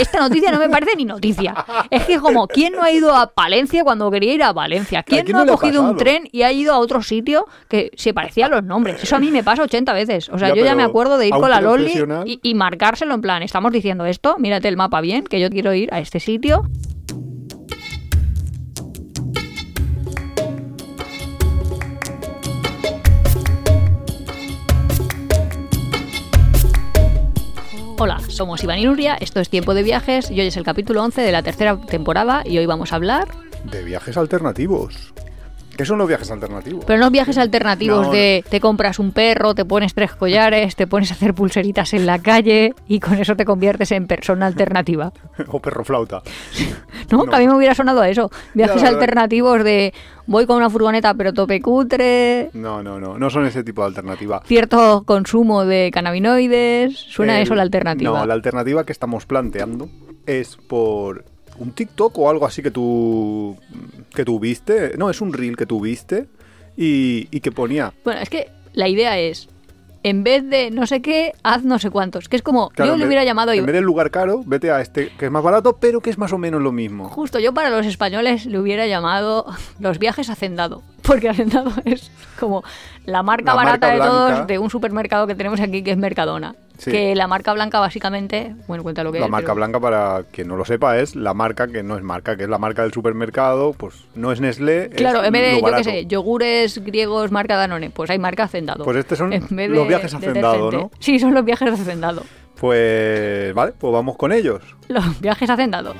esta noticia no me parece ni noticia. Es que como, ¿quién no ha ido a Palencia cuando quería ir a Valencia? ¿Quién, quién no no ha cogido un tren y ha ido a otro sitio que se parecía a los nombres? Eso a mí me pasa 80 veces. O sea, Ya, yo ya me acuerdo de ir con la Loli y marcárselo en plan, estamos diciendo esto, mírate el mapa bien, que yo quiero ir a este sitio. Hola, somos Iván y Nuria, esto es Tiempo de Viajes y hoy es el capítulo 11 de la tercera temporada y hoy vamos a hablar, De viajes alternativos. ¿Qué son los viajes alternativos? pero no viajes alternativos No, de te compras un perro, te pones tres collares, te pones a hacer pulseritas en la calle y con eso te conviertes en persona alternativa. o perro flauta. ¿No? No. Que a mí me hubiera sonado a eso. Viajes alternativos de voy con una furgoneta pero tope cutre, No, no, no. No son ese tipo de alternativa. cierto consumo de cannabinoides, suena El- eso la alternativa. No, la alternativa que estamos planteando es por un TikTok o algo así que tú que tú viste. No, es un reel que tú viste y, y que ponía. Bueno, es que la idea es, en vez de no sé qué, haz no sé cuántos. Que es como, claro, yo le hubiera llamado En vez del lugar caro, vete a este que es más barato, pero que es más o menos lo mismo. Justo, yo para los españoles le hubiera llamado los viajes Hacendado. Porque Hacendado es como la marca La barata marca de todos de un supermercado que tenemos aquí que es Mercadona. Sí. Que la marca blanca básicamente, bueno, cuenta lo que La es. marca pero- blanca, para quien no lo sepa, es la marca que no es marca, que es la marca del supermercado, pues no es Nestlé. Claro, es en vez de, yo qué sé, yogures griegos marca Danone, pues hay marca Hacendado. Pues estos son los de viajes Hacendado. ¿no? Sí, son los viajes Hacendado. Pues vale, pues vamos con ellos. Los viajes Hacendado.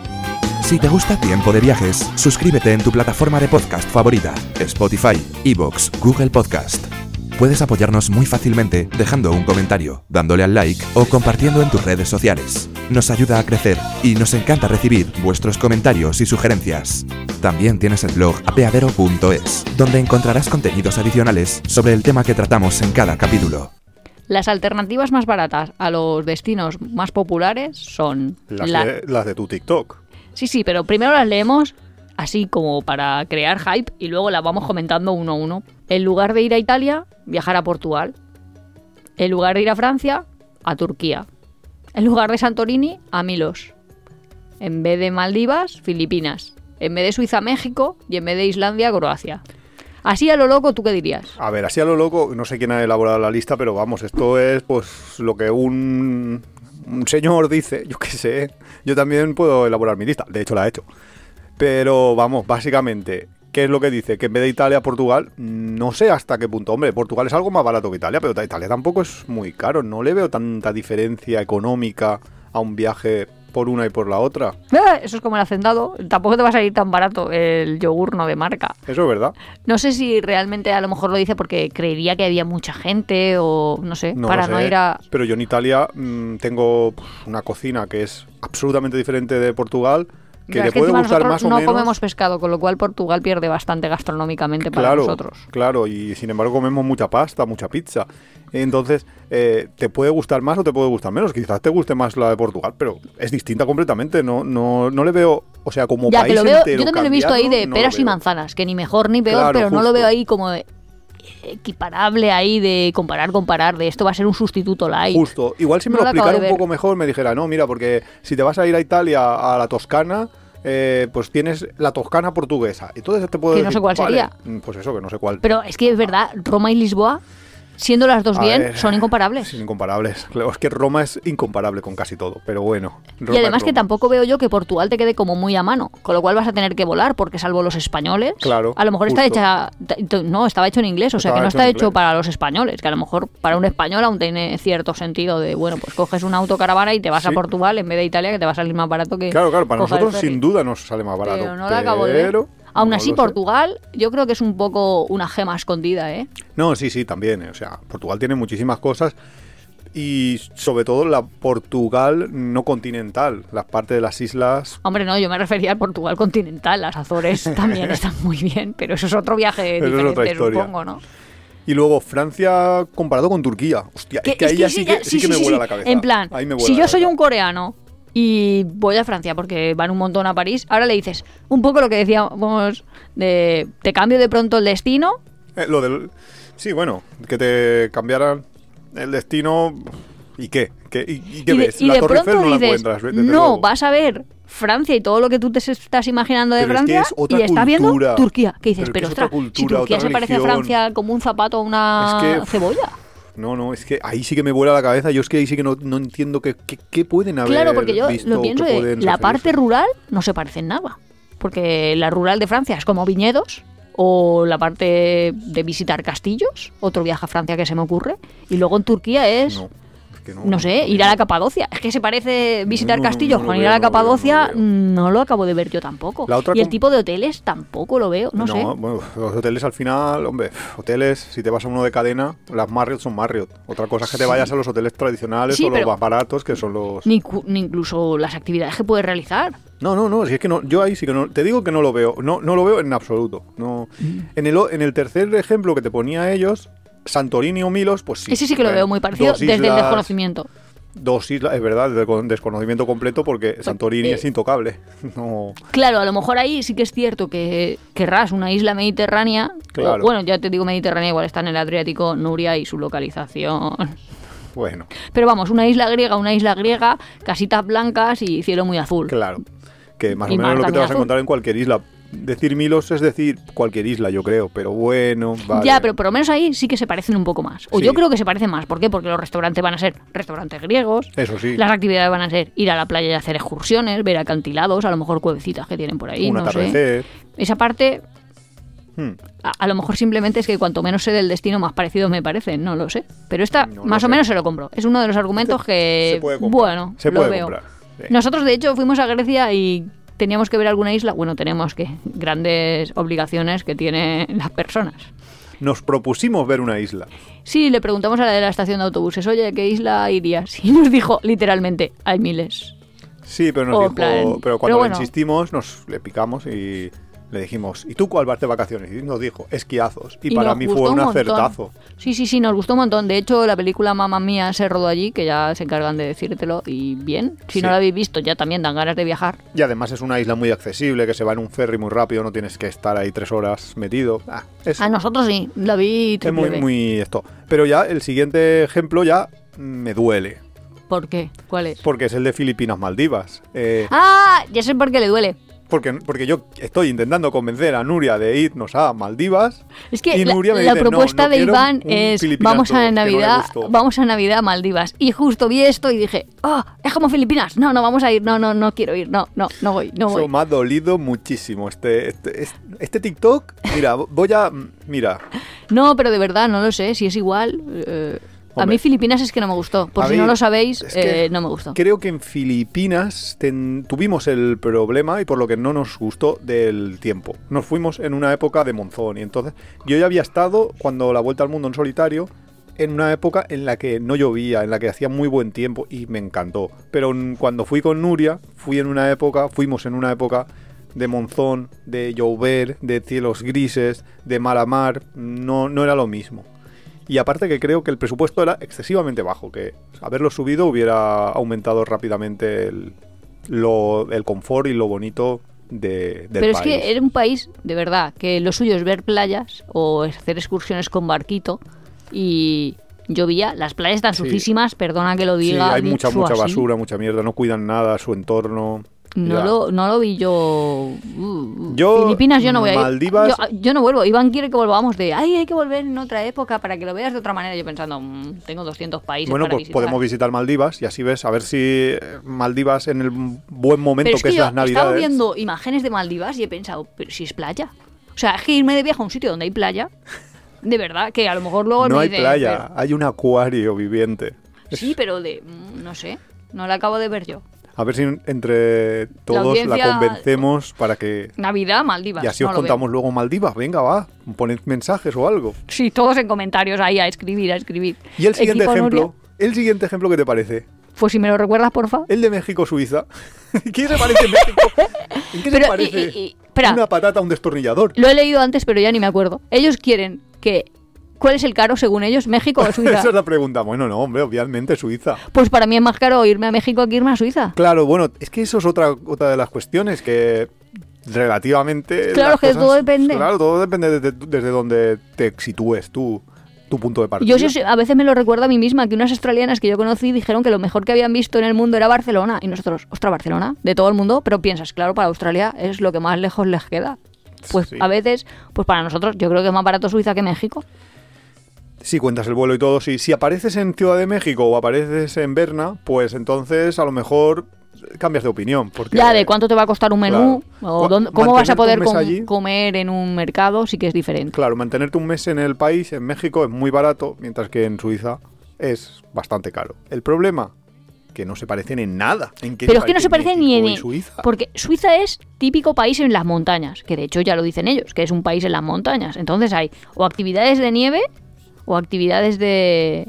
Si te gusta Tiempo de Viajes, suscríbete en tu plataforma de podcast favorita, Spotify, Evox, Google Podcast. Puedes apoyarnos muy fácilmente dejando un comentario, dándole al like o compartiendo en tus redes sociales. Nos ayuda a crecer y nos encanta recibir vuestros comentarios y sugerencias. También tienes el blog apeadero.es, donde encontrarás contenidos adicionales sobre el tema que tratamos en cada capítulo. Las alternativas más baratas a los destinos más populares son... Las, la- de, las de tu TikTok. Sí, sí, pero primero las leemos así como para crear hype y luego las vamos comentando uno a uno. En lugar de ir a Italia, viajar a Portugal. En lugar de ir a Francia, a Turquía. En lugar de Santorini, a Milos. En vez de Maldivas, Filipinas. En vez de Suiza, México. Y en vez de Islandia, Croacia. Así a lo loco, ¿tú qué dirías? A ver, así a lo loco, no sé quién ha elaborado la lista, pero vamos, esto es pues lo que un, un señor dice, yo qué sé. Yo también puedo elaborar mi lista, de hecho la he hecho. Pero vamos, básicamente, ¿qué es lo que dice? Que en vez de Italia, Portugal, no sé hasta qué punto. Hombre, Portugal es algo más barato que Italia, pero Italia tampoco es muy caro. No le veo tanta diferencia económica a un viaje por una y por la otra. Ah, Eso es como el hacendado. Tampoco te va a salir tan barato el yogur no de marca. Eso es verdad. No sé si realmente a lo mejor lo dice porque creería que había mucha gente o no sé, No para no ir a... Pero yo en Italia mm, tengo pues, una cocina que es absolutamente diferente de Portugal, que Claro, le que puede gustar más o no menos. comemos pescado, con lo cual Portugal pierde bastante gastronómicamente para claro, nosotros. claro, y sin embargo comemos mucha pasta, mucha pizza. Entonces, eh, te puede gustar más o te puede gustar menos. Quizás te guste más la de Portugal, pero es distinta completamente. No, no, no le veo, o sea, como Ya, país que lo veo, entero yo también lo he visto ahí de no peras y manzanas, que ni mejor ni peor, Claro, pero no lo veo ahí como de- equiparable ahí de comparar, comparar, de esto va a ser un sustituto light. Justo. Igual si me No lo explicara un poco mejor, me dijera, no, mira, porque si te vas a ir a Italia, a la Toscana, eh, pues tienes la Toscana portuguesa. Entonces te puedo Que no decir, sé cuál vale, sería. mm, Pues eso, que no sé cuál. Pero es que es verdad, Roma y Lisboa, siendo las dos A bien, ver, son incomparables. Son incomparables. Claro, Es que Roma es incomparable con casi todo, pero bueno. Y además que tampoco veo yo que Portugal te quede como muy a mano, con lo cual vas a tener que volar, porque salvo los españoles, Claro, a lo mejor está hecha, no, estaba hecho en inglés, o sea Estaba que no hecho está hecho inglés. para los españoles, que a lo mejor para un español aún tiene cierto sentido de, bueno, pues coges una autocaravana y te vas a. Portugal en vez de Italia, que te va a salir más barato que... Claro, claro, para nosotros sin duda nos sale más barato. Pero no la acabo de ver. Aún no así, sé. Portugal yo creo que es un poco una gema escondida, ¿eh? No, sí, sí, también. eh, O sea, Portugal tiene muchísimas cosas y sobre todo la Portugal no continental, las partes de las islas. Hombre, no, yo me refería al Portugal continental, las Azores también están muy bien, pero eso es otro viaje diferente, otra historia. supongo, ¿no? Y luego Francia comparado con Turquía. Hostia, es que ahí ya sí que, sí que me vuela la cabeza. En plan, si yo soy cabeza. un coreano y voy a Francia porque van un montón a París, ahora le dices un poco lo que decíamos de te cambio de pronto el destino. Eh, lo del... Sí, bueno, que te cambiaran el destino... ¿Y qué? ¿Qué- ¿Y, y qué y de, ves? y la de Torre pronto Eiffel no la encuentras. no, luego. vas a ver Francia y todo lo que tú te estás imaginando de Pero es que Francia es otra y estás viendo. Turquía. Que dices, Pero es que pero, es otra ostras, si Turquía otra se parece a. Francia como un zapato a una Es que- cebolla. No, no, es que ahí sí que me vuela la cabeza. Yo es que ahí sí que no, no entiendo qué, qué, qué pueden haber Claro, porque yo visto lo pienso de la parte rural no se parece en nada. Porque la rural de Francia es como viñedos, o la parte de visitar castillos, otro viaje a Francia que se me ocurre, y luego en Turquía es, No, es que no, no sé, ir a la Capadocia. Es que se parece visitar no, castillos con ir a la Capadocia, no lo veo. no lo acabo de ver yo tampoco. La otra y el tipo de hoteles tampoco lo veo, no, sé. bueno, los hoteles al final, hombre, hoteles, si te vas a uno de cadena, las Marriott son Marriott. Otra cosa es que te vayas a los hoteles tradicionales Sí, o los más baratos, que son los... Ni, incluso las actividades que puedes realizar. No, no, no, si es que no, yo ahí sí que no, te digo que no lo veo, no, no lo veo en absoluto. No. Mm. En, el, en el tercer ejemplo que te ponía ellos, Santorini o Milos, pues sí. Ese sí que lo ven, veo muy parecido desde el desconocimiento. Dos islas, es verdad, desde el desconocimiento completo porque Santorini eh, es intocable. No, Claro, a lo mejor ahí sí que es cierto que querrás una isla mediterránea. Claro. o, bueno, ya te digo mediterránea, igual está en el Adriático, Nuria y su localización. bueno, Pero vamos, una isla griega, una isla griega, casitas blancas y cielo muy azul. claro. Que más Y o menos es lo que te vas a encontrar en cualquier isla. Decir Milos es decir cualquier isla, yo creo, pero bueno, vale. Ya, pero por lo menos ahí sí que se parecen un poco más. O Sí. yo creo que se parecen más. ¿Por qué? Porque los restaurantes van a ser restaurantes griegos. Eso sí, Las actividades van a ser ir a la playa y hacer excursiones, ver acantilados, a lo mejor cuevecitas que tienen por ahí, un no sé. Esa parte, Hmm. a, a lo mejor simplemente es que cuanto menos sé del destino, más parecido me parece, no lo sé. Pero esta, No más o sé. menos se lo compro. Es uno de los argumentos que, Se puede comprar. bueno, Se lo puede veo. comprar. sí. Nosotros, de hecho, fuimos a Grecia y teníamos que ver alguna isla. Bueno, tenemos que grandes obligaciones que tienen las personas. Nos propusimos ver una isla. Sí, le preguntamos a la de la estación de autobuses, oye, ¿a qué isla irías? Y nos dijo literalmente, hay miles. Sí, pero nos dijo, plan- pero cuando pero le bueno. insistimos, nos le picamos y le dijimos, ¿y tú cuál vas de vacaciones? Y nos dijo, esquiazos. Y, Y para mí fue un acertazo. Sí, sí, sí, nos gustó un montón. De hecho, la película Mamma Mía se rodó allí, que ya se encargan de decírtelo. Y bien, si Sí. no la habéis visto, ya también dan ganas de viajar. Y además es una isla muy accesible, que se va en un ferry muy rápido, no tienes que estar ahí tres horas metido. Ah, es, A nosotros sí, la vi es muy, muy esto. Pero ya el siguiente ejemplo ya me duele, ¿Por qué? ¿Cuál es? porque es el de Filipinas Maldivas. Eh, Ah, ya sé por qué le duele. Porque, porque yo estoy intentando convencer a Nuria de irnos a Maldivas. Es que Y la, Nuria me la dice, "No, propuesta no de Iván es vamos a no Navidad, gustó". vamos a Navidad a Maldivas. Y justo vi esto y dije, ah, es como Filipinas. No, no vamos a ir, no, no, no quiero ir, no, no, no voy, no Eso voy. me ha dolido muchísimo. Este, este, este, este TikTok, mira, voy a. Mira, No, pero de verdad, no lo sé, si es igual. eh, a mí Filipinas es que no me gustó. Por A si mí- no lo sabéis, eh, no me gustó. creo que en Filipinas ten- tuvimos el problema y por lo que no nos gustó del tiempo. Nos fuimos en una época de monzón y entonces yo ya había estado cuando la vuelta al mundo en solitario en una época en la que no llovía, en la que hacía muy buen tiempo y me encantó. Pero cuando fui con Nuria, fui en una época, fuimos en una época de monzón, de llover, de cielos grises, de mar a mar, no, no era lo mismo. Y aparte que creo que el presupuesto era excesivamente bajo, que haberlo subido hubiera aumentado rápidamente el, lo- el confort y lo bonito de, del Pero es país. que era un país, de verdad, que lo suyo es ver playas o hacer excursiones con barquito y llovía. Las playas están Sí. sucísimas, perdona que lo Sí, diga. hay mucha, mucha así. basura, mucha mierda, no cuidan nada, su entorno. No lo, no lo vi yo. uh, Yo, Filipinas yo no voy a ir. Maldivas- Yo, yo no vuelvo. Iván quiere que volvamos de. Ay, hay que volver en otra época para que lo veas de otra manera. Yo pensando, "Mm, tengo 200 países Bueno, para pues visitar". podemos visitar Maldivas y así ves, a ver si eh, Maldivas en el buen momento es que que, es las he estado Navidades. viendo imágenes de Maldivas y he pensado, pero si es playa. O sea, es que irme de viaje a un sitio donde hay playa. De verdad, que a lo mejor luego no me hay dicen, playa, hay un acuario viviente. sí, pero de. mm, No sé. No la acabo de ver yo. A ver si entre todos la, convencemos para que... Navidad, Maldivas. Y así no os veo. contamos luego Maldivas. Venga, va, poned mensajes o algo. Sí, todos en comentarios ahí a escribir, a escribir. Y el siguiente Equipo ejemplo, Nuria, el siguiente ejemplo, ¿qué te parece? Pues si me lo recuerdas, porfa. El de México-Suiza. ¿Qué se parece en México? ¿En qué Pero, se parece? y- y- y- espera. Una patata un destornillador. Lo he leído antes, pero ya ni me acuerdo. Ellos quieren que. ¿Cuál es el caro según ellos? ¿México o Suiza? Esa es la pregunta. Bueno, no, hombre, obviamente Suiza. Pues para mí es más caro irme a México que irme a Suiza. Claro, bueno, es que eso es otra, otra de las cuestiones que relativamente... Claro, que todo depende. Claro, todo depende desde, desde donde te sitúes tú tu punto de partida. Yo sí- sí, a veces me lo recuerdo a mí misma, que unas australianas que yo conocí dijeron que lo mejor que habían visto en el mundo era Barcelona. Y nosotros, ostras, Barcelona, de todo el mundo, pero piensas, claro, para Australia es lo que más lejos les queda. Pues Sí. a veces, pues para nosotros, yo creo que es más barato Suiza que México. Si cuentas el vuelo y todo, sí. Si apareces en Ciudad de México o apareces en Berna, pues entonces a lo mejor cambias de opinión. Porque, Ya, de cuánto te va a costar un menú, Claro. o dónde- cómo vas a poder com- allí. comer en un mercado, sí que es diferente. Claro, mantenerte un mes en el país, en México, es muy barato, mientras que en Suiza es bastante caro. El problema, que no se parecen en nada. ¿En qué Pero es que no se parece ni en... Y Suiza? Porque Suiza es típico país en las montañas, que de hecho ya lo dicen ellos, que es un país en las montañas. Entonces hay o actividades de nieve o actividades de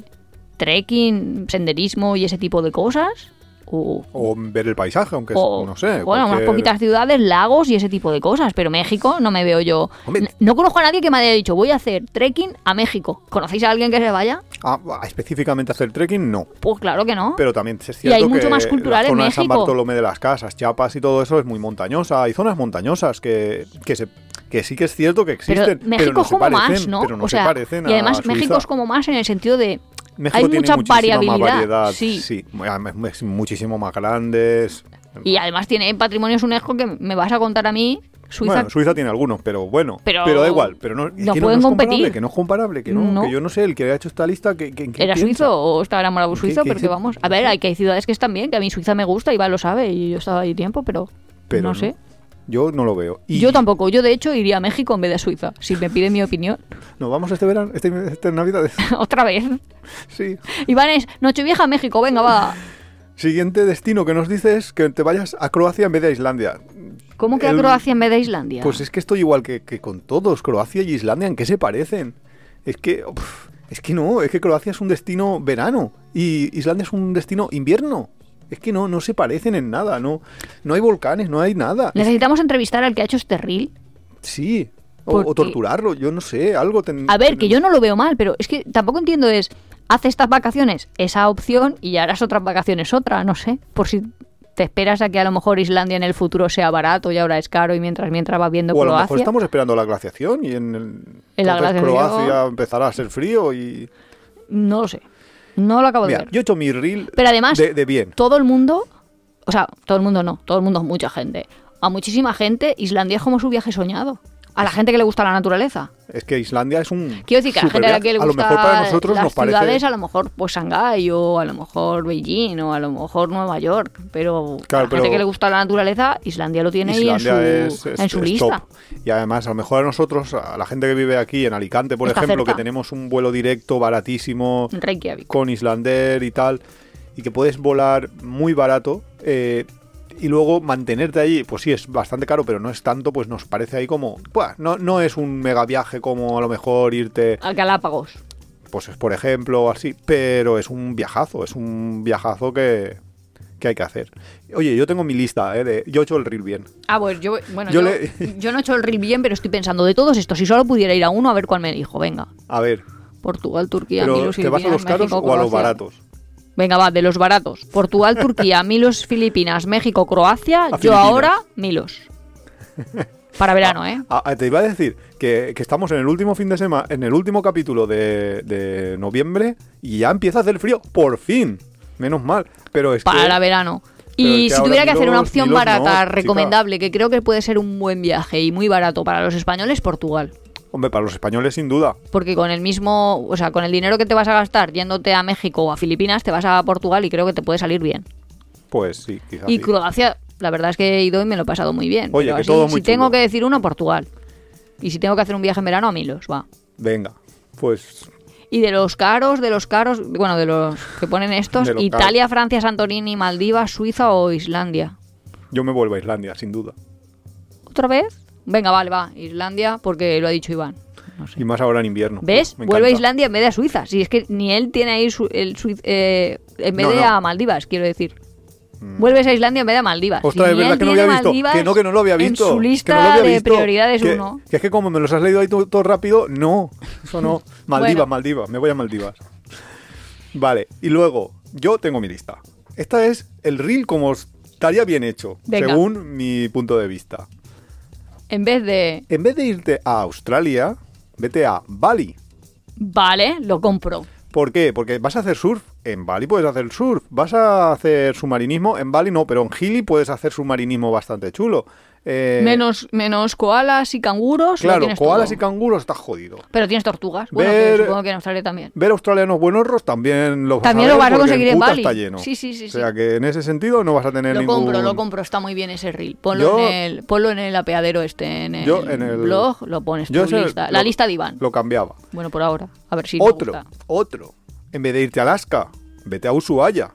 trekking, senderismo y ese tipo de cosas. O, O ver el paisaje, aunque es- no sé. bueno, unas cualquier- poquitas ciudades, lagos y ese tipo de cosas. Pero México no me veo yo. Hombre. No conozco a nadie que me haya dicho voy a hacer trekking a México. ¿Conocéis a alguien que se vaya? Ah, específicamente hacer trekking, no. Pues claro que no. Pero también es Y cierto hay mucho que más cultural la en zona de San México. Bartolomé de las Casas, Chiapas y todo eso es muy montañosa. Hay zonas montañosas que, que, se, que sí que es cierto que Pero existen. México no es se como parecen, más, ¿no? Pero no o sea, se parecen y a además México es como más en el sentido de México hay tiene mucha variabilidad, Más variedad sí. sí. Además, es muchísimo más grandes. y además tiene patrimonios UNESCO que me vas a contar a mí Suiza. Bueno, Suiza tiene algunos, pero bueno. Pero- Pero, da igual. Pero no, no que pueden es competir. que no es comparable, que no, No. que yo no sé, el que ha hecho esta lista, que, ¿Era piensa. suizo o estaba enamorado de ¿Qué- suizo? Porque vamos, a ver, hay que hay ciudades que están bien, que a mí Suiza me gusta, Iván lo sabe y yo estaba ahí tiempo, pero, Pero no no. sé. Yo no lo veo. Y Yo tampoco, yo de hecho iría a México en vez de a Suiza, si me pide mi opinión. ¿Nos vamos este verano? ¿Este, este Navidades? Otra vez. sí. Iván es Nochevieja a México, venga, va. Siguiente destino que nos dices es que te vayas a Croacia en vez de a Islandia. ¿Cómo que a Croacia en vez de Islandia? Pues es que estoy igual que, que con todos, Croacia y Islandia, ¿en qué se parecen? Es que, uf, es que no, es que Croacia es un destino verano y Islandia es un destino invierno. Es que no, no se parecen en nada, no, no hay volcanes, no hay nada. Necesitamos entrevistar al que ha hecho este reel. Sí, o, torturarlo, yo no sé, algo. ten- A ver, que yo no lo veo mal, pero es que tampoco entiendo es, haz estas vacaciones esa opción y harás otras vacaciones otra, no sé, por si te esperas a que a lo mejor Islandia en el futuro sea barato y ahora es caro y mientras mientras va viendo O a lo Croacia. mejor estamos esperando la glaciación y en, el, En la glaciación- Croacia empezará a ser frío y... No lo sé. No lo acabo de ver. yo he hecho mi reel Pero además, de, de bien. todo el mundo, o sea, todo el mundo no, todo el mundo es mucha gente. A muchísima gente, Islandia es como su viaje soñado. A la gente que le gusta la naturaleza. Es que Islandia es un... Quiero decir que a la gente a la que le A lo gusta mejor para nosotros las nos parece... ciudades, a lo mejor pues Shanghái o a lo mejor Beijing o a lo mejor Nueva York, pero Claro, a la gente pero- que le gusta la naturaleza, Islandia lo tiene ahí en su, Islandia es, es- en su es lista. top. Y además, a lo mejor a nosotros, a la gente que vive aquí en Alicante, por Está ejemplo, cerca. que tenemos un vuelo directo baratísimo Reykjavik. con Islander y tal, y que puedes volar muy barato, eh, y luego mantenerte ahí, pues sí, es bastante caro, pero no es tanto, pues nos parece ahí como... buah, no, no es un mega viaje como a lo mejor irte, A Galápagos. pues por ejemplo, así, pero es un viajazo, es un viajazo que, que hay que hacer. Oye, yo tengo mi lista, ¿eh? De, yo he hecho el reel bien. Ah, pues yo, bueno, Yo yo, le- yo no he hecho el reel bien, pero estoy pensando de todos estos, si solo pudiera ir a uno, a ver cuál me dijo. Venga, A ver, Portugal, Turquía, pero Milos, ¿te vas a los caros o a los baratos? Venga, va, de los baratos. Portugal, Turquía, Milos, Filipinas, México, Croacia. A yo Filipinas. ahora, Milos. Para verano, ¿eh? Ah, ah, te iba a decir que, que estamos en el último fin de semana, en el último capítulo de, de noviembre y ya empieza a hacer frío, por fin. Menos mal. Pero es Para que verano. Es Y que si tuviera que hacer una opción Milos no, barata, chica. recomendable, que creo que puede ser un buen viaje y muy barato para los españoles, Portugal. Hombre, para los españoles sin duda. Porque con el mismo, o sea, con el dinero que te vas a gastar yéndote a México o a Filipinas, te vas a Portugal y creo que te puede salir bien. Pues sí, quizás. Y sí. Croacia, la verdad es que he ido y me lo he pasado muy bien. Oye, Pero que así, todo muy si tengo que decir uno, Portugal. Y si tengo que hacer un viaje en verano, a Milos, va. Venga, pues Y de los caros, de los caros, bueno, de los que ponen estos, Italia, Francia, Santorini, Maldivas, Suiza o Islandia. yo me vuelvo a Islandia, sin duda. ¿Otra vez? Venga, vale, va. Islandia, porque lo ha dicho Iván. No sé. Y más ahora en invierno. ¿Ves? Me Vuelve a. Islandia en vez de a Suiza. Si es que ni él tiene ahí su- el Suiz- eh, en vez No, de no. a Maldivas, quiero decir. Vuelves a Islandia en vez de a Maldivas. Ostras, es verdad que no había visto. Maldivas Que no, que no lo había visto. En su que lista no lo había de visto. prioridades que, uno. que es que como me los has leído ahí todo, todo rápido, no. Eso no. Maldivas, Bueno. Maldivas. Me voy a Maldivas. Vale, y luego, yo tengo mi lista. Esta es el reel como estaría bien hecho, Venga. según mi punto de vista. En vez de En vez de irte a Australia, vete a Bali. Vale, lo compro. ¿Por qué? Porque vas a hacer surf. En Bali puedes hacer surf. Vas a hacer submarinismo. En Bali no, pero en Gili puedes hacer submarinismo bastante chulo. Eh, Menos, menos koalas y canguros. lo Claro, koalas todo. y canguros está jodido. Pero tienes tortugas. Bueno, Ver- que supongo que en Australia también. Ver australianos buenorros también lo vas También a lo vas a conseguir en Bali. está lleno. Sí, sí, sí, O sea sí. que en ese sentido no vas a tener Lo ningún... compro, lo compro. Está muy bien ese reel. Ponlo, Yo- en, el, ponlo en el apeadero este, en el, Yo en el- blog, lo pones Yo tu lista. lo- La lista de Iván. Lo cambiaba. Bueno, por ahora. A ver si me otro, gusta. otro. En vez de irte a Alaska, vete a Ushuaia.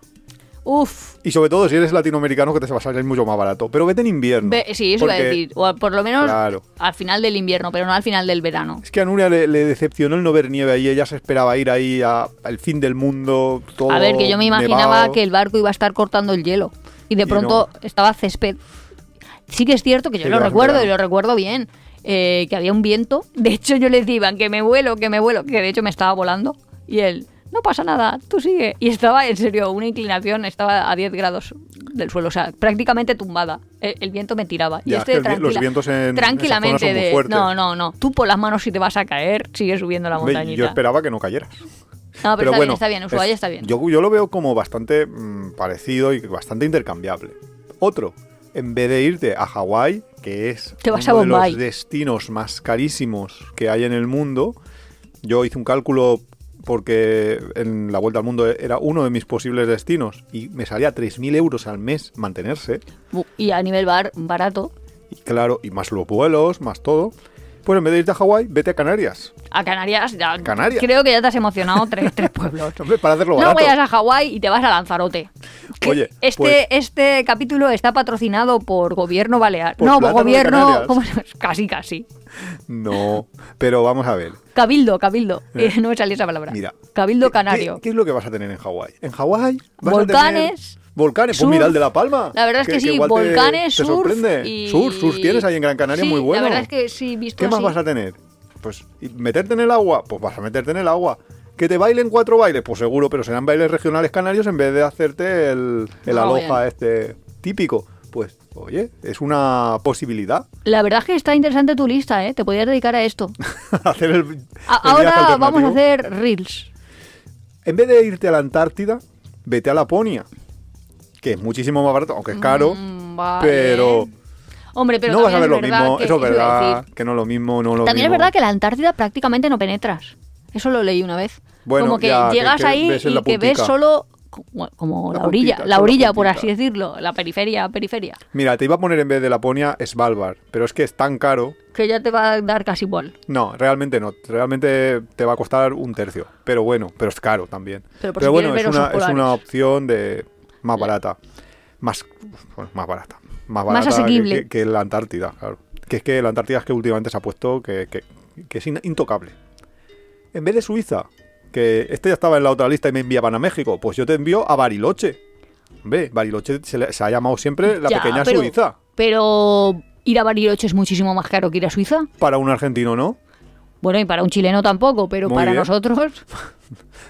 Uf. Y sobre todo si eres latinoamericano que te va a salir mucho más barato. Pero vete en invierno. Ve- sí, eso iba a porque decir. O por lo menos Claro. al final del invierno, pero no al final del verano. Es que a Nuria le, le decepcionó el no ver nieve ahí. Ella se esperaba ir ahí al fin del mundo. Todo A ver, que yo me imaginaba nevado. que el barco iba a estar cortando el hielo. Y de Y pronto no. estaba césped. Sí que es cierto que yo Sí, lo recuerdo y lo recuerdo bien. eh, que había un viento. De hecho, yo le decía, "Iván, que me vuelo, que me vuelo. Que de hecho me estaba volando. Y él, no pasa nada, tú sigue. Y estaba, en serio, una inclinación, estaba a 10 grados del suelo. O sea, prácticamente tumbada. El, el viento me tiraba. y este vi- los tranquila- vientos en esa zona tranquilamente son muy de. No, no, no. Tú por las manos si te vas a caer, sigue subiendo la montañita. Yo esperaba que no cayeras. No, pero, está bien, está bien. Ushuaia es- está bien. Yo, yo lo veo como bastante mm, parecido y bastante intercambiable. Otro, en vez de irte a Hawái, que es Te vas uno a de los destinos más carísimos que hay en el mundo, yo hice un cálculo porque en la vuelta al mundo era uno de mis posibles destinos y me salía 3.000 euros al mes mantenerse. Y a nivel bar, barato. Y claro, y más los vuelos, más todo. Pues en vez de irte a Hawái, vete a Canarias. A Canarias, ya, Canarias. creo que ya te has emocionado tres, tres pueblos. Hombre, para hacerlo No barato. vayas a Hawái y te vas a Lanzarote. Oye, este, pues- este capítulo está patrocinado por Gobierno Balear. No, por Gobierno. Canarias. ¿cómo se- Casi, casi. No, pero vamos a ver. Cabildo, cabildo. Eh, no me salía esa palabra. Mira. Cabildo ¿Qué- canario. ¿Qué, qué es lo que vas a tener en Hawái? En Hawái Volcanes, volcanes. surf. Pues mira el de La Palma. La verdad es que, sí, te- volcanes, te, surf sorprende. y... Surf, surf tienes ahí en Gran Canaria Sí, muy bueno. La verdad es que sí, visto ¿Qué más vas a tener? Pues ¿y meterte en el agua, pues vas a meterte en el agua. ¿Que te bailen cuatro bailes? Pues seguro, pero serán bailes regionales canarios en vez de hacerte el, el aloja bien. este típico. Pues, oye, es una posibilidad. La verdad es que está interesante tu lista, ¿eh? Te podrías dedicar a esto. hacer el, A- el viaje ahora vamos a hacer reels. En vez de irte a la Antártida, vete a Laponia, que es muchísimo más barato, aunque es caro, Mm, vale. pero, Hombre, pero no vas a ver lo es mismo. que- eso es verdad, que no es lo mismo, no lo También es mismo. verdad que la Antártida prácticamente no penetras. Eso lo leí una vez. Bueno, como que ya, llegas que ahí y que ves solo como, La la, orilla, puntita, la orilla, por así decirlo, la periferia, periferia, Mira, te iba a poner en vez de Laponia Svalbard, pero es que es tan caro. que ya te va a dar casi igual. No, realmente no. Realmente te va a costar un tercio. Pero bueno, pero es caro también. Pero por si bueno, es una, es una opción de más barata. Más, bueno, más barata. Más barata que- asequible. Que, que la Antártida, claro. Que es que la Antártida es que últimamente se ha puesto que, que- que es in- intocable. En vez de Suiza, que este ya estaba en la otra lista y me enviaban a México, pues yo te envío a Bariloche. Ve, Bariloche se, le- se ha llamado siempre la Ya, pequeña pero- Suiza. Pero ir a Bariloche es muchísimo más caro que ir a Suiza. Para un argentino, ¿no? Bueno, y para un chileno tampoco, pero Muy para bien. nosotros,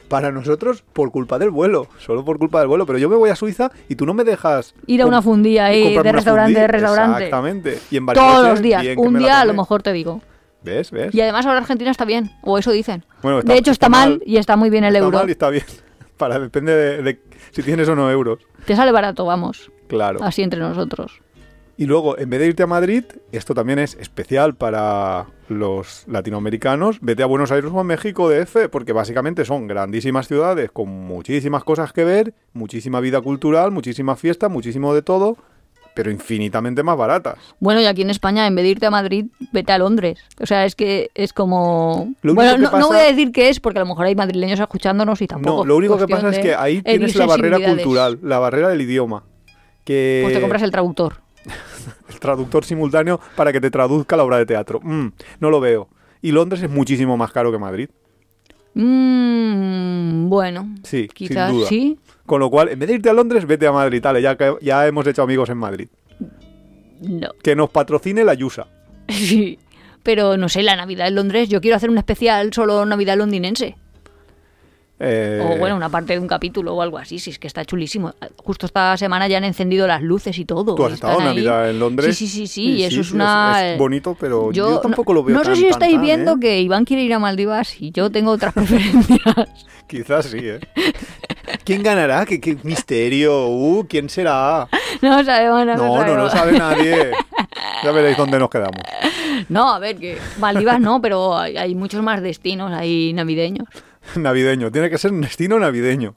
Para nosotros, por culpa del vuelo. Solo por culpa del vuelo. Pero yo me voy a Suiza y tú no me dejas. ir a una fundilla ahí de restaurante fundí. de restaurante. Exactamente. Y en Bariloche, Todos los días. Un día a lo mejor te digo. ¿Ves? ¿Ves? Y además ahora Argentina está bien, o eso dicen. Bueno, está- de hecho está, está mal, mal. y está muy bien el está euro. mal y está bien. Para, depende de, de si tienes o no euros. Te sale barato, vamos. Claro. Así entre nosotros. Y luego, en vez de irte a Madrid, esto también es especial para los latinoamericanos, vete a Buenos Aires o a México DF, porque básicamente son grandísimas ciudades con muchísimas cosas que ver, muchísima vida cultural, muchísima fiesta, muchísimo de todo, pero infinitamente más baratas. Bueno, y aquí en España, en vez de irte a Madrid, vete a Londres. O sea, es que es como... Lo bueno, no, voy a decir qué es, porque a lo mejor hay madrileños escuchándonos y tampoco. No, lo único que pasa es que ahí tienes la barrera cultural, la barrera del idioma. Que Pues te compras el traductor. el traductor simultáneo para que te traduzca la obra de teatro. Mm, no lo veo. Y Londres es muchísimo más caro que Madrid. Mm, bueno, Sí, quizás sin duda. sí. Con lo cual, en vez de irte a Londres, vete a Madrid. Dale, ya, ya hemos hecho amigos en Madrid. No. Que nos patrocine la Yusa. Sí. Pero no sé, la Navidad en Londres, yo quiero hacer un especial solo Navidad londinense. Eh, O bueno, una parte de un capítulo o algo así, si es que está chulísimo. Justo esta semana ya han encendido las luces y todo. ¿Tú has estado ahí. Navidad en Londres? Sí, sí, sí, sí, y eso es una... Es, bonito, pero yo, no- tampoco lo veo No, tan, sé si estáis tan, viendo ¿eh? que Iván quiere ir a Maldivas y yo tengo otras preferencias. Quizás sí, ¿eh? ¿Quién ganará? ¿Qué, qué misterio? Uh, ¿Quién será? no sabemos, no, No, no, no sabe nadie. Ya veréis dónde nos quedamos. No, a ver, que Maldivas no, pero hay, hay muchos más destinos ahí navideños. Navideño. Tiene que ser un destino navideño.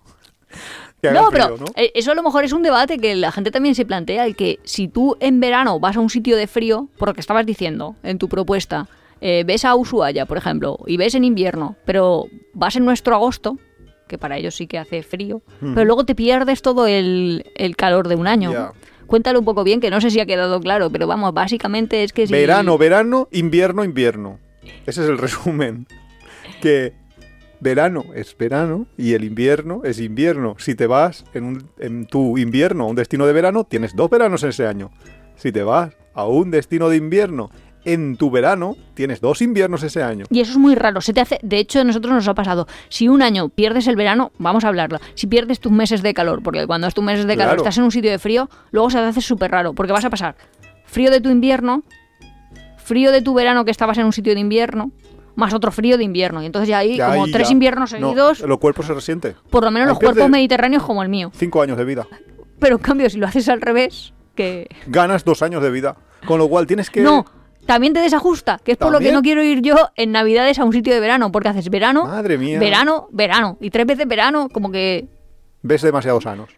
Que haga No, frío, pero ¿no? eh, eso a lo mejor es un debate que la gente también se plantea, el que si tú en verano vas a un sitio de frío, por lo que estabas diciendo en tu propuesta, eh, ves a Ushuaia, por ejemplo, y ves en invierno, pero vas en nuestro agosto, que para ellos sí que hace frío, pero luego te pierdes todo el, el calor de un año. Cuéntalo un poco bien, que no sé si ha quedado claro, pero vamos, básicamente es que si... Verano, verano, invierno, invierno. Ese es el resumen. Que verano es verano y el invierno es invierno. Si te vas en, un- en tu invierno a un destino de verano, tienes dos veranos en ese año. Si te vas a un destino de invierno en tu verano, tienes dos inviernos ese año. Y eso es muy raro. Se te hace, de hecho, a nosotros nos ha pasado. Si un año pierdes el verano, vamos a hablarlo. Si pierdes tus meses de calor, porque cuando es tus meses de calor Claro. estás en un sitio de frío, luego se te hace súper raro, porque vas a pasar frío de tu invierno, frío de tu verano que estabas en un sitio de invierno, más otro frío de invierno. Y entonces ya hay Ya como ahí tres ya- inviernos no, seguidos, los cuerpos se resienten. por lo menos ahí los cuerpos mediterráneos como el mío. Cinco años de vida. Pero en cambio, si lo haces al revés, que... Ganas dos años de vida. Con lo cual tienes que... No, también te desajusta, que es por lo que no quiero ir yo en Navidades a un sitio de verano, porque haces verano, Madre mía. verano, verano, y tres veces verano, como que, Ves demasiados sanos.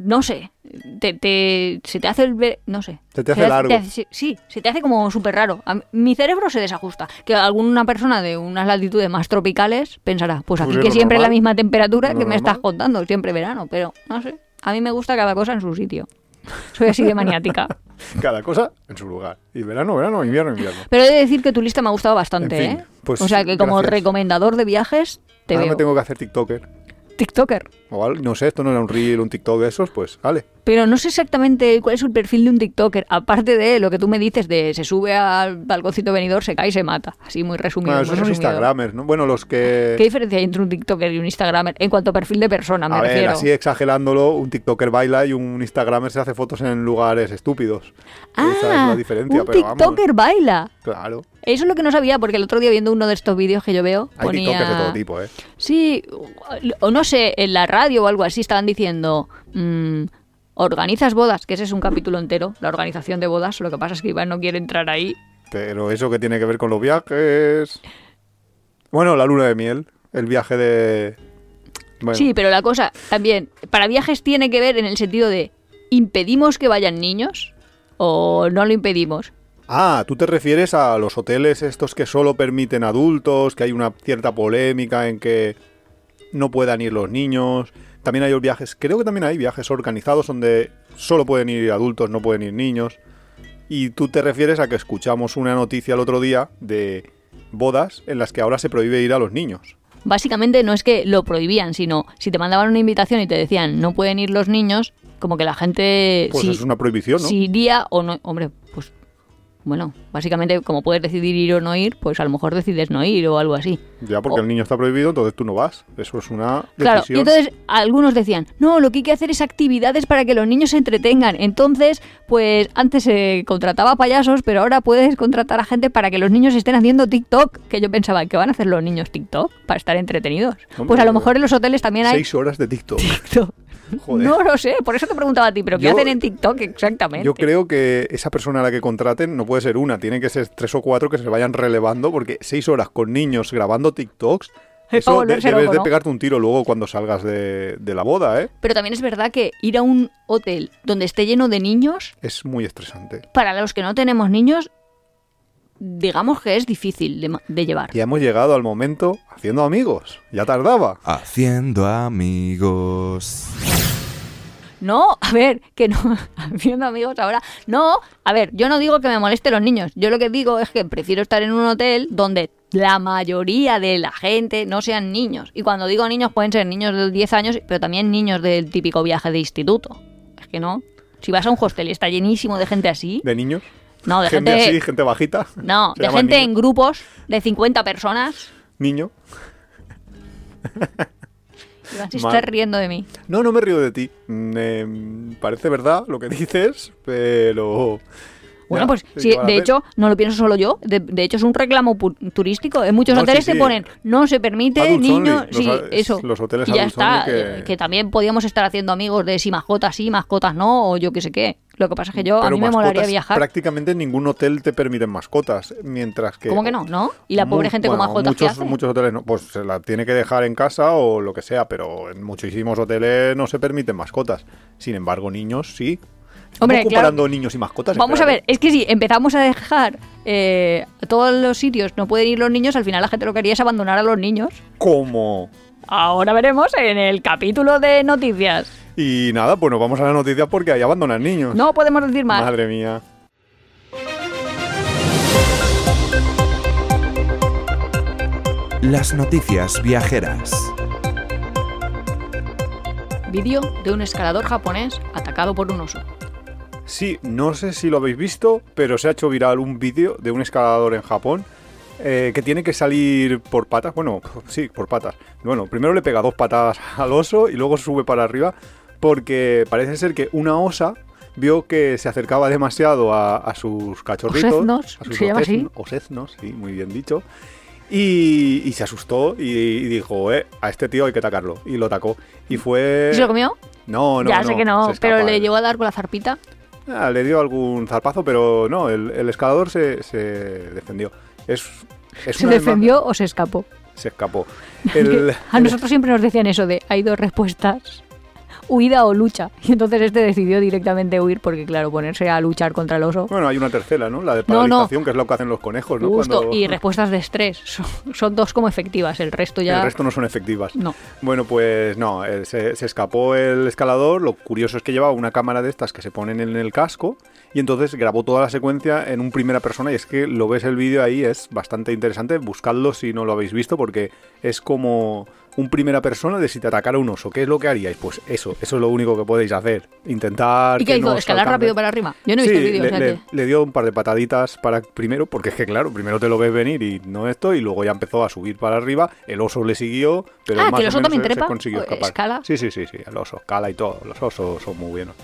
No sé, te, te- se te hace el... no sé. Se te hace largo. sí, sí, se te hace como súper raro. A mi cerebro se desajusta. Que alguna persona de unas latitudes más tropicales pensará, pues aquí Pues es que siempre es la misma temperatura que me estás contando, siempre verano, pero no sé. A mí me gusta cada cosa en su sitio. Soy así de maniática. Cada cosa en su lugar. Y verano, verano, invierno, invierno. Pero he de decir que tu lista me ha gustado bastante, En fin, ¿eh? pues, o sea que como gracias. recomendador de viajes, te Ahora veo. me tengo que hacer TikToker. TikToker. O algo, no sé, esto no era un reel, un TikTok de esos, pues, vale. Pero no sé exactamente cuál es el perfil de un TikToker. Aparte de lo que tú me dices de se sube al balconcito venidor, se cae y se mata. Así muy resumido. Bueno, muy esos son. Instagramers, ¿no? Bueno, los que... ¿Qué diferencia hay entre un TikToker y un Instagramer en cuanto a perfil de persona? Me a ver, así exagerándolo, un TikToker baila y un Instagramer se hace fotos en lugares estúpidos. ah, Esa es la diferencia, un pero vamos. TikToker baila. Claro. Eso es lo que no sabía, porque el otro día viendo uno de estos vídeos que yo veo, Hay ponía... TikTokers de todo tipo, ¿eh? Sí, o no sé, en la radio o algo así estaban diciendo, mm, organizas bodas, que ese es un capítulo entero, la organización de bodas, lo que pasa es que Iván no quiere entrar ahí. Pero eso que tiene que ver con los viajes... Bueno, la luna de miel, el viaje de... Bueno, Sí, pero la cosa también, para viajes tiene que ver en el sentido de, ¿impedimos que vayan niños o no lo impedimos? Ah, tú te refieres a los hoteles estos que solo permiten adultos, que hay una cierta polémica en que no puedan ir los niños. También hay viajes, creo que también hay viajes organizados donde solo pueden ir adultos, no pueden ir niños. Y tú te refieres a que escuchamos una noticia el otro día de bodas en las que ahora se prohíbe ir a los niños. Básicamente no es que lo prohibían, sino si te mandaban una invitación y te decían no pueden ir los niños, como que la gente Pues si, es una prohibición, ¿no? si iría o no, hombre, bueno, básicamente como puedes decidir ir o no ir, pues a lo mejor decides no ir o algo así. Ya porque O- el niño está prohibido, entonces tú no vas. Eso es una Claro, y decisión. entonces algunos decían, no, lo que hay que hacer es actividades para que los niños se entretengan. Entonces, pues antes se contrataba payasos, pero ahora puedes contratar a gente para que los niños estén haciendo TikTok. Que yo pensaba, ¿qué van a hacer los niños TikTok? Para estar entretenidos. Hombre, pues a lo mejor en los hoteles también hay Seis horas de TikTok. TikTok. Joder. No lo sé, por eso te preguntaba a ti, pero ¿qué Yo- hacen en TikTok exactamente? Yo creo que esa persona a la que contraten no puede ser una, tiene que ser tres o cuatro que se vayan relevando, porque seis horas con niños grabando TikToks, eso de- debes loco, de ¿no? pegarte un tiro luego cuando salgas de, de la boda, ¿eh? Pero también es verdad que ir a un hotel donde esté lleno de niños, Es muy estresante. para los que no tenemos niños, digamos que es difícil de, llevar. Ya hemos llegado al momento haciendo amigos. Ya tardaba. Haciendo amigos. No, a ver, que no, haciendo amigos ahora. No, a ver, yo no digo que me moleste los niños. Yo lo que digo es que prefiero estar en un hotel donde la mayoría de la gente no sean niños. Y cuando digo niños, pueden ser niños de 10 años, pero también niños del típico viaje de instituto. Es que no. Si vas a un hostel y está llenísimo de gente así. De niños. No, de gente, gente. así, gente bajita. No, de gente niños. en grupos de 50 personas. Niño. Iván, se Mal. está riendo de mí. No, no me río de ti. Eh, parece verdad lo que dices, pero... Bueno, Ya, pues ¿qué sí, de hecho, no lo pienso solo yo. De, de hecho, es un reclamo turístico. En muchos No, hoteles sí, sí. ponen, no se permite niños. Sí, Los eso. los hoteles y ya está. que- eh, Que... también podíamos estar haciendo amigos de si mascotas sí, mascotas no, o yo qué sé qué. Lo que pasa es que yo, a mí me molaría mascotas, viajar. Prácticamente en ningún hotel te permiten mascotas, mientras que... ¿Cómo que no? ¿No? Y la pobre gente con bueno, mascotas, ¿qué muchos, hace? muchos hoteles no, pues se la tiene que dejar en casa o lo que sea, pero en muchísimos hoteles no se permiten mascotas. Sin embargo, niños sí. Hombre, claro. niños y mascotas. Vamos a ver, es que si empezamos a dejar eh, todos los sitios, no pueden ir los niños, al final la gente lo que haría es abandonar a los niños. ¿Cómo? Ahora veremos en el capítulo de noticias. Y nada, pues nos vamos a la noticia porque ahí abandonan niños. No podemos decir más. Madre mía. Las noticias viajeras. Vídeo de un escalador japonés atacado por un oso. Sí, no sé si lo habéis visto, pero se ha hecho viral un vídeo de un escalador en Japón eh, que tiene que salir por patas. Bueno, sí, por patas. Bueno, primero le pega dos patadas al oso y luego sube para arriba porque parece ser que una osa vio que se acercaba demasiado a, a sus cachorritos. Oseznos, a sus ¿se llama así? Oseznos, sí, muy bien dicho. Y, y se asustó y, y dijo, eh, a este tío hay que atacarlo. Y lo atacó. Y fue... ¿Y se lo comió? No, no, ya sé que no, pero le llegó a dar con la zarpita. Ah, le dio algún zarpazo, pero no, el, el escalador se, se defendió. Es, es ¿Se defendió o se escapó? Se escapó. El- a nosotros siempre nos decían eso de hay dos respuestas, huida o lucha. Y entonces este decidió directamente huir porque, claro, ponerse a luchar contra el oso. bueno, hay una tercera, ¿no? La de No, no. paralización, que es lo que hacen los conejos, ¿no? Justo, Cuando- y respuestas de estrés. Son, son dos como efectivas, el resto ya... El resto no son efectivas. No. Bueno, pues no, eh, se, se escapó el escalador. Lo curioso es que llevaba una cámara de estas que se ponen en el casco y entonces grabó toda la secuencia en un primera persona y es que lo ves el vídeo ahí, es bastante interesante. Buscadlo si no lo habéis visto porque es como un primera persona de si te atacara un oso. ¿Qué es lo que haríais? Pues eso, eso es lo único que podéis hacer. Intentar... ¿Y qué que hizo? no ¿Escalar rápido para arriba? Yo no he Sí, visto el vídeo, le, o sea le- que- le dio un par de pataditas para primero, porque es que claro, primero te lo ves venir y no esto, y luego ya empezó a subir para arriba, el oso le siguió, pero Ah, más ¿que el o oso menos también se- se trepa? consiguió ¿O escapar. escala? Sí, sí, sí, sí, el oso escala y todo, los osos son muy buenos.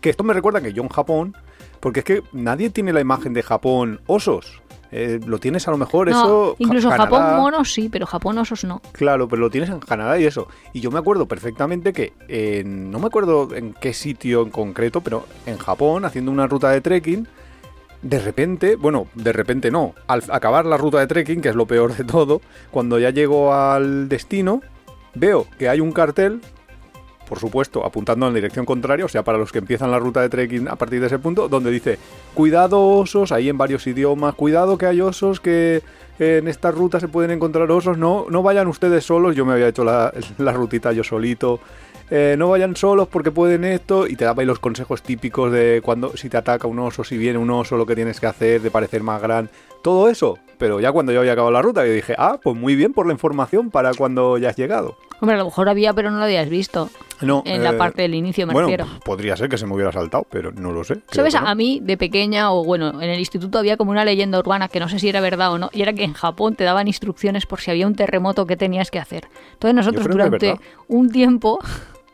Que esto me recuerda que yo en Japón, porque es que nadie tiene la imagen de Japón osos. Eh, lo tienes a lo mejor No, eso... incluso Ja- Japón monos sí, pero Japón osos no. Claro, pero lo tienes en Canadá y eso. Y yo me acuerdo perfectamente que no me acuerdo en qué sitio en concreto, pero en Japón, haciendo una ruta de trekking, de repente, bueno, de repente no, al acabar la ruta de trekking, que es lo peor de todo, cuando ya llego al destino, veo que hay un cartel, por supuesto, apuntando en la dirección contraria, o sea, para los que empiezan la ruta de trekking a partir de ese punto, donde dice, cuidado osos, ahí en varios idiomas, cuidado que hay osos, que en esta ruta se pueden encontrar osos, no, no vayan ustedes solos, yo me había hecho la, rutita yo solito, eh, no vayan solos porque pueden esto, y te daba ahí los consejos típicos de cuando si te ataca un oso, si viene un oso, lo que tienes que hacer, de parecer más gran, todo eso. Pero ya cuando yo había acabado la ruta, yo dije, ah, pues muy bien por la información para cuando ya has llegado. Hombre, a lo mejor había, pero no lo habías visto. No, En la eh, parte del inicio, me bueno, refiero. podría ser que se me hubiera saltado, pero no lo sé. ¿Sabes? no. A mí, de pequeña, o bueno, en el instituto había como una leyenda urbana que no sé si era verdad o no, y era que en Japón te daban instrucciones por si había un terremoto que tenías que hacer. Entonces nosotros durante un tiempo,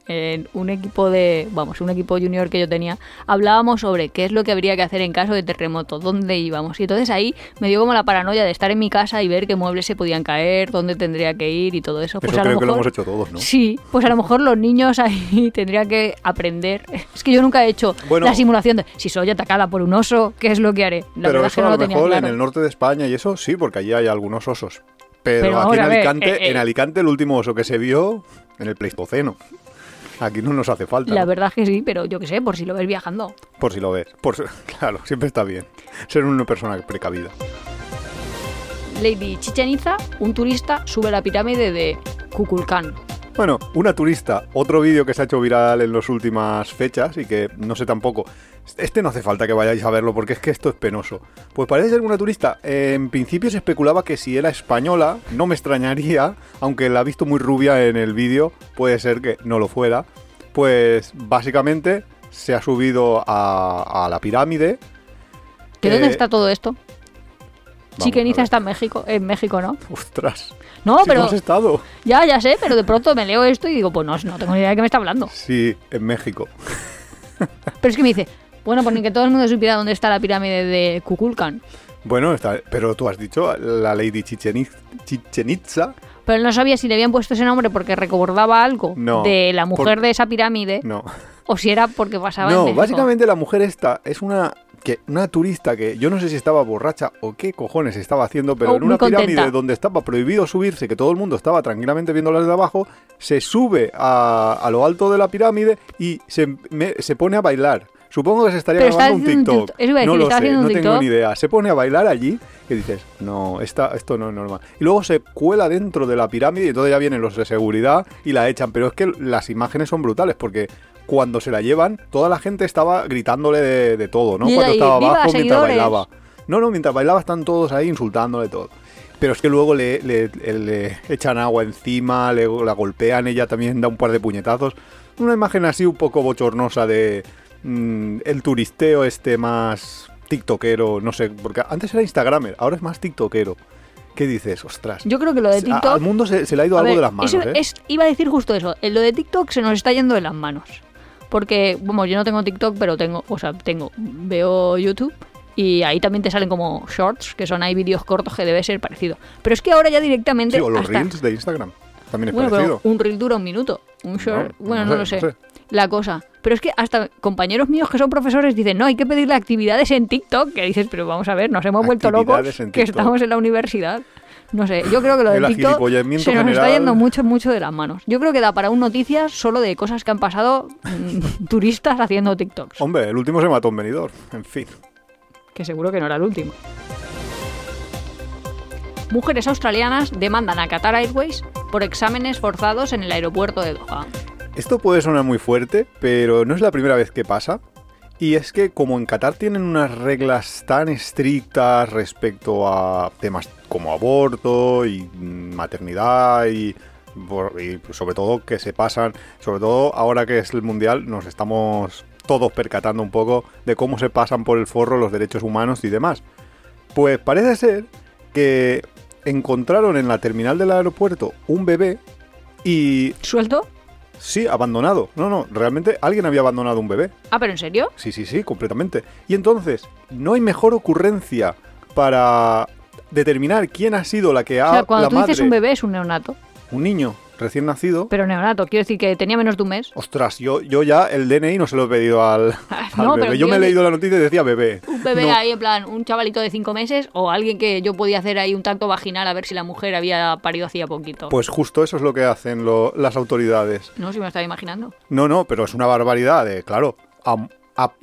en un equipo de, vamos, un equipo junior que yo tenía, hablábamos sobre qué es lo que habría que hacer en caso de terremoto, dónde íbamos. Y entonces ahí me dio como la paranoia de estar en mi casa y ver qué muebles se podían caer, dónde tendría que ir y todo eso. Pues Eso a lo creo que lo hemos hecho todos, ¿no? Sí, pues a lo mejor los niños ahí tendrían que aprender. Es que yo nunca he hecho Bueno. la simulación de si soy atacada por un oso, ¿qué es lo que haré? La pero eso no a lo mejor claro. en el norte de España y eso sí, porque allí hay algunos osos. Pero, Pero aquí en ver, Alicante, eh, eh. en Alicante el último oso que se vio en el Pleistoceno. Aquí no nos hace falta. La ¿no? verdad es que sí, pero yo qué sé, por si lo ves viajando. Por si lo ves. Por Claro, siempre está bien. Ser una persona precavida. Lady Chichen Itza, un turista sube la pirámide de Kukulcán. Bueno, una turista, otro vídeo que se ha hecho viral en las últimas fechas y que no sé tampoco. Este no hace falta que vayáis a verlo porque es que esto es penoso. Pues parece ser una turista. en principio se especulaba que si era española, no me extrañaría, aunque la ha visto muy rubia en el vídeo, puede ser que no lo fuera. Pues básicamente se ha subido a, a la pirámide. ¿Que dónde Eh, está todo esto? Chichen a Itza ver. está en México, en México, ¿no? Ostras. No, Si pero has estado. ya, ya sé, pero de pronto me leo esto y digo, pues no, no tengo ni idea de qué me está hablando. Sí, en México. Pero es que me dice, bueno, pues ni que todo el mundo supiera dónde está la pirámide de Kukulkan. Bueno, está, pero tú has dicho la Lady Chichen Itz- Chichen Itza. Pero no sabía si le habían puesto ese nombre porque recordaba algo No, de la mujer por- de esa pirámide No. o si era porque pasaba No, básicamente la mujer esta es una que una turista que yo no sé si estaba borracha o qué cojones estaba haciendo, pero Oh, en una pirámide donde estaba prohibido subirse, que todo el mundo estaba tranquilamente viéndolas de abajo, se sube a, a lo alto de la pirámide y se, me- se pone a bailar. Supongo que se estaría Pero grabando un TikTok. eso no lo sé, no tengo ni idea. Se pone a bailar allí y dices, no, esta, esto no es normal. Y luego se cuela dentro de la pirámide y entonces ya vienen los de seguridad y la echan. Pero es que las imágenes son brutales porque cuando se la llevan, toda la gente estaba gritándole de, de todo, ¿no? Cuando ahí, estaba "¡Viva, abajo mientras seguidores!". bailaba. No, no, mientras bailaba están todos ahí insultándole todo. Pero es que luego le, le- le echan agua encima, le, la golpean, ella también da un par de puñetazos. Una imagen así un poco bochornosa de mm, el turisteo este más tiktokero, no sé, porque antes era instagramer, ahora es más tiktokero. ¿Qué dices? Ostras. Yo creo que lo de A- TikTok... Al mundo se, se le ha ido algo ver, de las manos, eso ¿eh? es- iba a decir justo eso. Lo de TikTok se nos está yendo de las manos. Porque, bueno, yo no tengo TikTok, pero tengo, o sea, tengo, veo YouTube y ahí también te salen como shorts, que son ahí vídeos cortos que debe ser parecido. Pero es que ahora ya directamente... Sí, o los hasta- reels de Instagram. También es Bueno, parecido. pero un reel dura un minuto. Un short, No, bueno, no no, sé, lo sé. no sé. La cosa. Pero es que hasta compañeros míos que son profesores dicen, no, hay que pedirle actividades en TikTok. Que dices, pero vamos a ver, nos hemos vuelto locos que estamos en la universidad. No sé, yo creo que lo de TikTok se nos está yendo mucho, mucho de las manos. Yo creo que da para un noticias solo de cosas que han pasado mm, turistas haciendo TikToks. Hombre, el último se mató en venidor. En fin. Que seguro que no era el último. Mujeres australianas demandan a Qatar Airways por exámenes forzados en el aeropuerto de Doha. Esto puede sonar muy fuerte, pero no es la primera vez que pasa. Y es que como en Qatar tienen unas reglas tan estrictas respecto a temas como aborto y maternidad y sobre todo que se pasan, sobre todo ahora que es el mundial, nos estamos todos percatando un poco de cómo se pasan por el forro los derechos humanos y demás. Pues parece ser que encontraron en la terminal del aeropuerto un bebé y ¿Suelto? Sí, abandonado. No, no, realmente alguien había abandonado un bebé. Ah, pero ¿en serio? Sí, sí, sí, completamente. Y entonces, no hay mejor ocurrencia para determinar quién ha sido la que ha o sea, cuando la tú madre, dices un bebé es un neonato. un niño recién nacido. Pero neonato, quiero decir que tenía menos de un mes. Ostras, yo, yo ya el DNI no se lo he pedido al, al no, bebé. pero Yo me he leído la noticia y decía bebé. Un bebé No, ahí, en plan, un chavalito de cinco meses o alguien que yo podía hacer ahí un tacto vaginal a ver si la mujer había parido hacía poquito. Pues justo eso es lo que hacen lo- las autoridades. no, si me lo estaba imaginando. No, no, pero es una barbaridad. de, claro, a-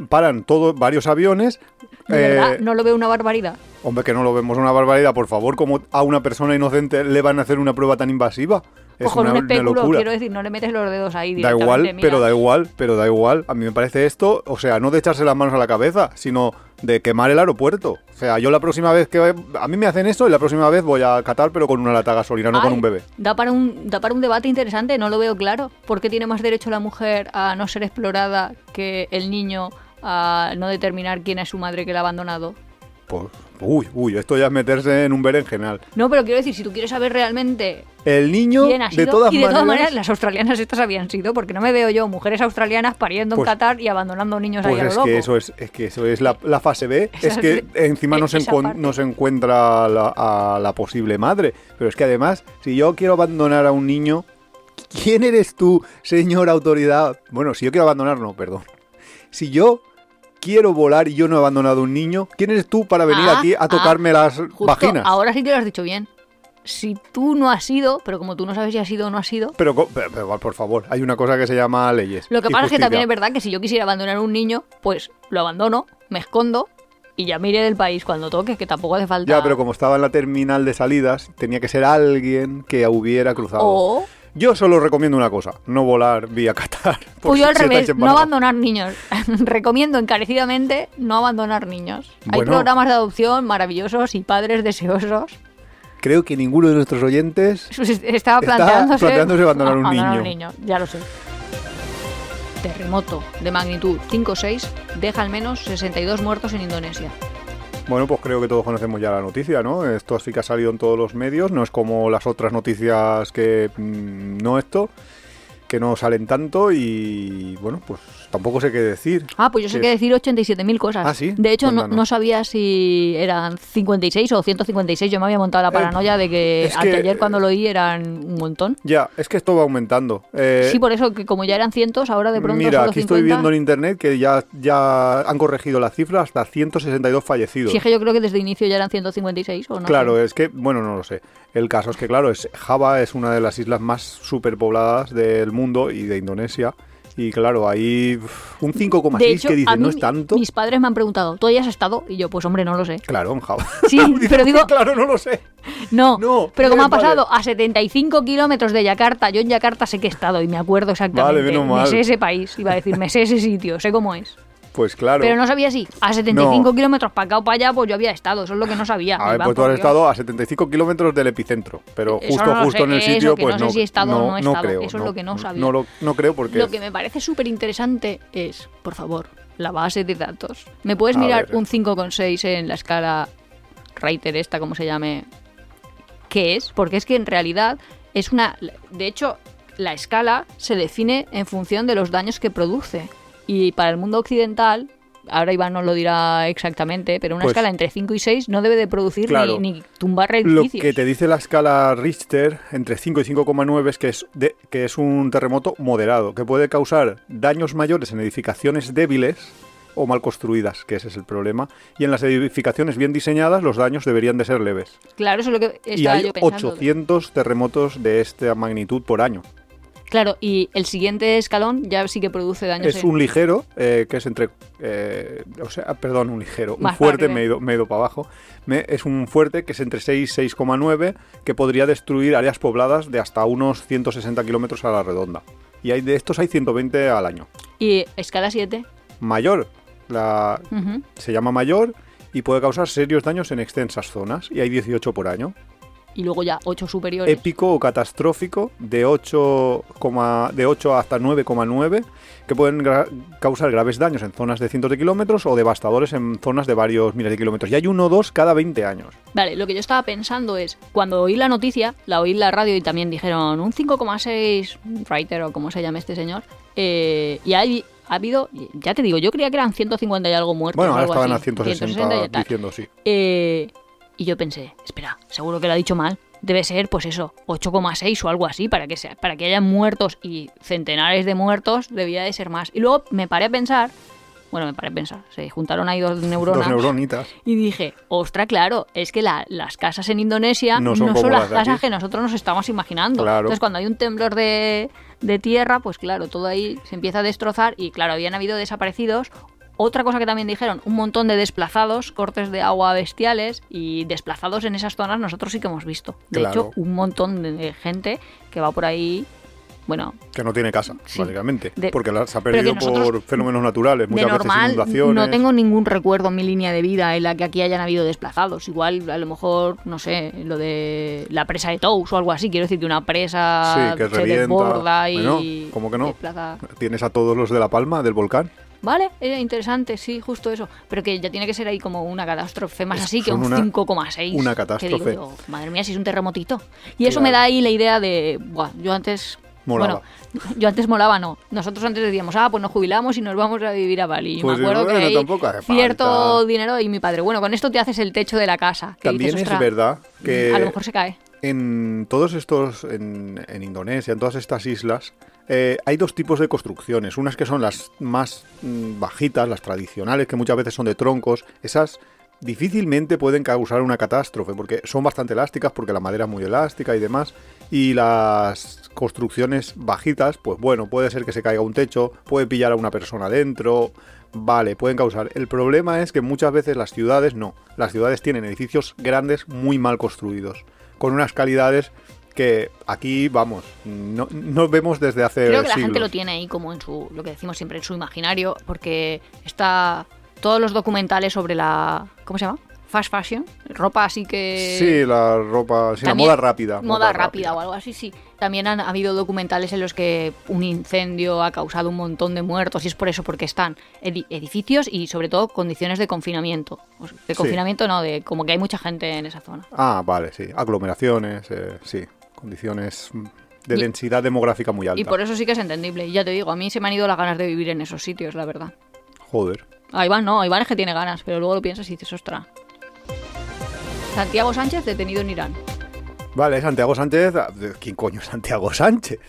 paran todos varios aviones. De eh, verdad, no lo veo una barbaridad. Hombre, que no lo vemos una barbaridad, por favor, como a una persona inocente le van a hacer una prueba tan invasiva. Es Ojo, una, un una locura. quiero decir, no le metes los dedos ahí Da igual, mira. pero da igual, pero da igual. A mí me parece esto, o sea, no de echarse las manos a la cabeza, sino de quemar el aeropuerto. O sea, yo la próxima vez que... A mí me hacen esto y la próxima vez voy a Qatar, pero con una lata de gasolina, no con un bebé. Da para un, da para un debate interesante, no lo veo claro. ¿Por qué tiene más derecho la mujer a no ser explorada que el niño a no determinar quién es su madre que la ha abandonado? Pues, uy, uy, esto ya es meterse en un berenjenal. No, pero quiero decir, si tú quieres saber realmente El niño, quién ha sido, de todas y de todas maneras... maneras las australianas estas habían sido, porque no me veo yo mujeres australianas pariendo Pues- en Qatar y abandonando niños ahí Pues a lo es loco. que eso es, es que eso es la, la fase B, Esa es que es- encima no se, esa encon- parte. no se encuentra la- a la posible madre. Pero es que además, si yo quiero abandonar a un niño, ¿quién eres tú, señora autoridad? Bueno, si yo quiero abandonar, no, perdón. Si yo quiero volar y yo no he abandonado a un niño, ¿quién eres tú para venir Ah, aquí a ah, tocarme las Justo, vaginas? ahora sí que lo has dicho bien. Si tú no has sido, pero como tú no sabes si has sido o no has sido, Pero, pero- pero, por favor, hay una cosa que se llama leyes. Lo que pasa es que también es verdad que si yo quisiera abandonar a un niño, pues lo abandono, me escondo y ya mire del país cuando toque, que tampoco hace falta. Ya, pero como estaba en la terminal de salidas, tenía que ser alguien que hubiera cruzado. O, Yo solo recomiendo una cosa, no volar vía Qatar. pues yo al revés, no abandonar niños. Recomiendo encarecidamente no abandonar niños. Hay programas de adopción maravillosos y padres deseosos. Creo que ninguno de nuestros oyentes... Estaba Está planteándose, abandonar un niño. Ya lo sé. Terremoto de magnitud 5 o 6 deja al menos 62 muertos en Indonesia. Bueno, pues creo que todos conocemos ya la noticia, ¿no? Esto sí que ha salido en todos los medios, no es como las otras noticias que mm, no esto, que no salen tanto y bueno, pues tampoco sé qué decir. Ah, pues yo sé es- decir 87.000 cosas. Ah, ¿sí? De hecho, no, Cuéntanos. no sabía si eran 56 o 156. Yo me había montado la paranoia de que, Eh, que- ayer cuando lo oí eran un montón. Ya, es que esto va aumentando. Eh, sí, por eso que como ya eran cientos, ahora de pronto Mira, solo aquí 50. estoy viendo en internet que ya, ya han corregido la cifra hasta 162 fallecidos. Sí, es que yo creo que desde el inicio ya eran 156 o no. claro, sé. es que, bueno, no lo sé. El caso es que, claro, es, Java es una de las islas más superpobladas del mundo y de Indonesia. Y claro, uf, un 5,6 De hecho, que mí no es tanto. mis padres me han preguntado, ¿tú ahí has estado? Y yo, pues hombre, no lo sé. Claro, en Java. Sí, pero digo- Claro, no lo sé. No, No, pero como bien, ha pasado vale. a 75 kilómetros de Yakarta, yo en Yakarta sé que he estado y me acuerdo exactamente. Vale, menos me mal. sé ese país, iba a decir, me sé ese sitio, sé cómo es. Pues claro. Pero no sabía si a 75 No. kilómetros para acá o para allá, pues yo había estado, eso es lo que no sabía. A ver, pues tú has estado a 75 kilómetros del epicentro, pero Eso justo, no justo sé, en el sitio, que pues no sé no, si he estado o no he estado, creo. eso es lo que no sabía. No, lo- no creo porque Lo que me parece súper interesante es, por favor, la base de datos. ¿Me puedes A mirar ver. un 5,6 en la escala Reiter esta, como se llame? ¿Qué es? Porque es que en realidad es una... De hecho, la escala se define en función de los daños que produce. Y para el mundo occidental, ahora Iván nos lo dirá exactamente, pero una Pues- escala entre 5 y 6 no debe de producir Claro. ni, ni tumbar Lo edificios. que te dice la escala Richter entre 5 y 5,9 es que es, de- que es un terremoto moderado, que puede causar daños mayores en edificaciones débiles o mal construidas, que ese es el problema. Y en las edificaciones bien diseñadas los daños deberían de ser leves. Claro, eso es lo que Y estaba hay yo pensando. 800 terremotos de esta magnitud por año. Claro, y el siguiente escalón ya sí que produce daños. Es en- un ligero, eh, que es entre. eh, o sea, perdón, un ligero. Un fuerte, me he, ido, me he ido para abajo. Me- es un fuerte que es entre 6 y 6,9, que podría destruir áreas pobladas de hasta unos 160 kilómetros a la redonda. Y hay, de estos hay 120 al año. Y escala 7. Mayor, la, se llama mayor y puede causar serios daños en extensas zonas. Y hay 18 por año. Y luego ya 8 superiores. épico o catastrófico de 8, coma- de 8 hasta 9,9 que pueden gra- causar graves daños en zonas de cientos de kilómetros o devastadores en zonas de varios miles de kilómetros. Y hay uno o dos cada 20 años. Vale, lo que yo estaba pensando es, cuando oí la noticia, la oí en la radio y también dijeron un 5,6 writer o como se llame este señor, eh, y hay, ha habido, ya te digo, yo creía que eran 150 y algo muertos. Bueno, ahora estaban así, a 160 160 y tal. diciendo sí. Eh, y yo pensé, espera, seguro que lo ha dicho mal. Debe ser, pues eso, 8,6 o algo así, para que, sea, para que haya muertos y centenares de muertos, debía de ser más. Y luego me paré a pensar, bueno, me paré a pensar, se juntaron ahí dos neuronas. Dos neuronitas. Y dije, ostra, claro, es que la- las casas en Indonesia No no son las casas aquí. que nosotros nos estamos imaginando. Claro. Entonces, cuando hay un temblor de, de tierra, pues claro, todo ahí se empieza a destrozar y claro, habían habido desaparecidos. Otra cosa que también dijeron, un montón de desplazados, cortes de agua bestiales y desplazados en esas zonas nosotros sí que hemos visto. De Claro. hecho, un montón de gente que va por ahí, bueno, Que no tiene casa, Sí. básicamente. De- porque la- se ha perdido nosotros- por fenómenos naturales. de Muchas veces normal inundaciones. no tengo ningún recuerdo en mi línea de vida en la que aquí hayan habido desplazados. Igual, a lo mejor, no sé, lo de la presa de Tous o algo así. Quiero decir que una presa Sí, que se revienta. desborda y Bueno, ¿cómo que no? desplaza. Tienes a todos los de La Palma, del volcán. Vale, era interesante, sí, justo eso. Pero que ya tiene que ser ahí como una catástrofe más Es- así que un una- 5,6. una catástrofe. digo yo, madre mía, si es un terremotito. Y eso me da ahí la idea de, buah, yo antes... Molaba. Bueno, yo antes molaba, no. Nosotros antes decíamos, ah, pues nos jubilamos y nos vamos a vivir a Bali. Pues, me acuerdo bueno, que tampoco hace cierto falta. dinero y mi padre, bueno, con esto te haces el techo de la casa. que También dices, es "Ostras, verdad que A lo mejor se cae. en todos estos, en, en Indonesia, en todas estas islas, eh, hay dos tipos de construcciones. Unas que son las más mm, bajitas, las tradicionales, que muchas veces son de troncos. Esas difícilmente pueden causar una catástrofe, porque son bastante elásticas, porque la madera es muy elástica y demás. Y las construcciones bajitas, pues bueno, puede ser que se caiga un techo, puede pillar a una persona dentro, vale, pueden causar. El problema es que muchas veces las ciudades no. Las ciudades tienen edificios grandes muy mal construidos, con unas calidades que aquí, vamos, no, no vemos desde hace Creo que la gente lo tiene ahí como en su, lo que decimos siempre, en su imaginario, porque está todos los documentales sobre la, ¿cómo se llama? fast fashion, ropa así que... Sí, la ropa, sí, la moda rápida. Moda rápida o algo así, sí. También han habido documentales en los que un incendio ha causado un montón de muertos y es por eso, porque están edi- edificios y sobre todo condiciones de confinamiento. De Sí. confinamiento no, de como que hay mucha gente en esa zona. Ah, vale, sí. Aglomeraciones, eh, sí. Condiciones de Y- densidad demográfica muy alta. Y por eso sí que es entendible. Y ya te digo, a mí se me han ido las ganas de vivir en esos sitios, la verdad. Joder. A Iván no, Iván es que tiene ganas, pero luego lo piensas y dices, ostra. Santiago Sánchez detenido en Irán. Vale, Santiago Sánchez. ah, ¿Quién coño es Santiago Sánchez?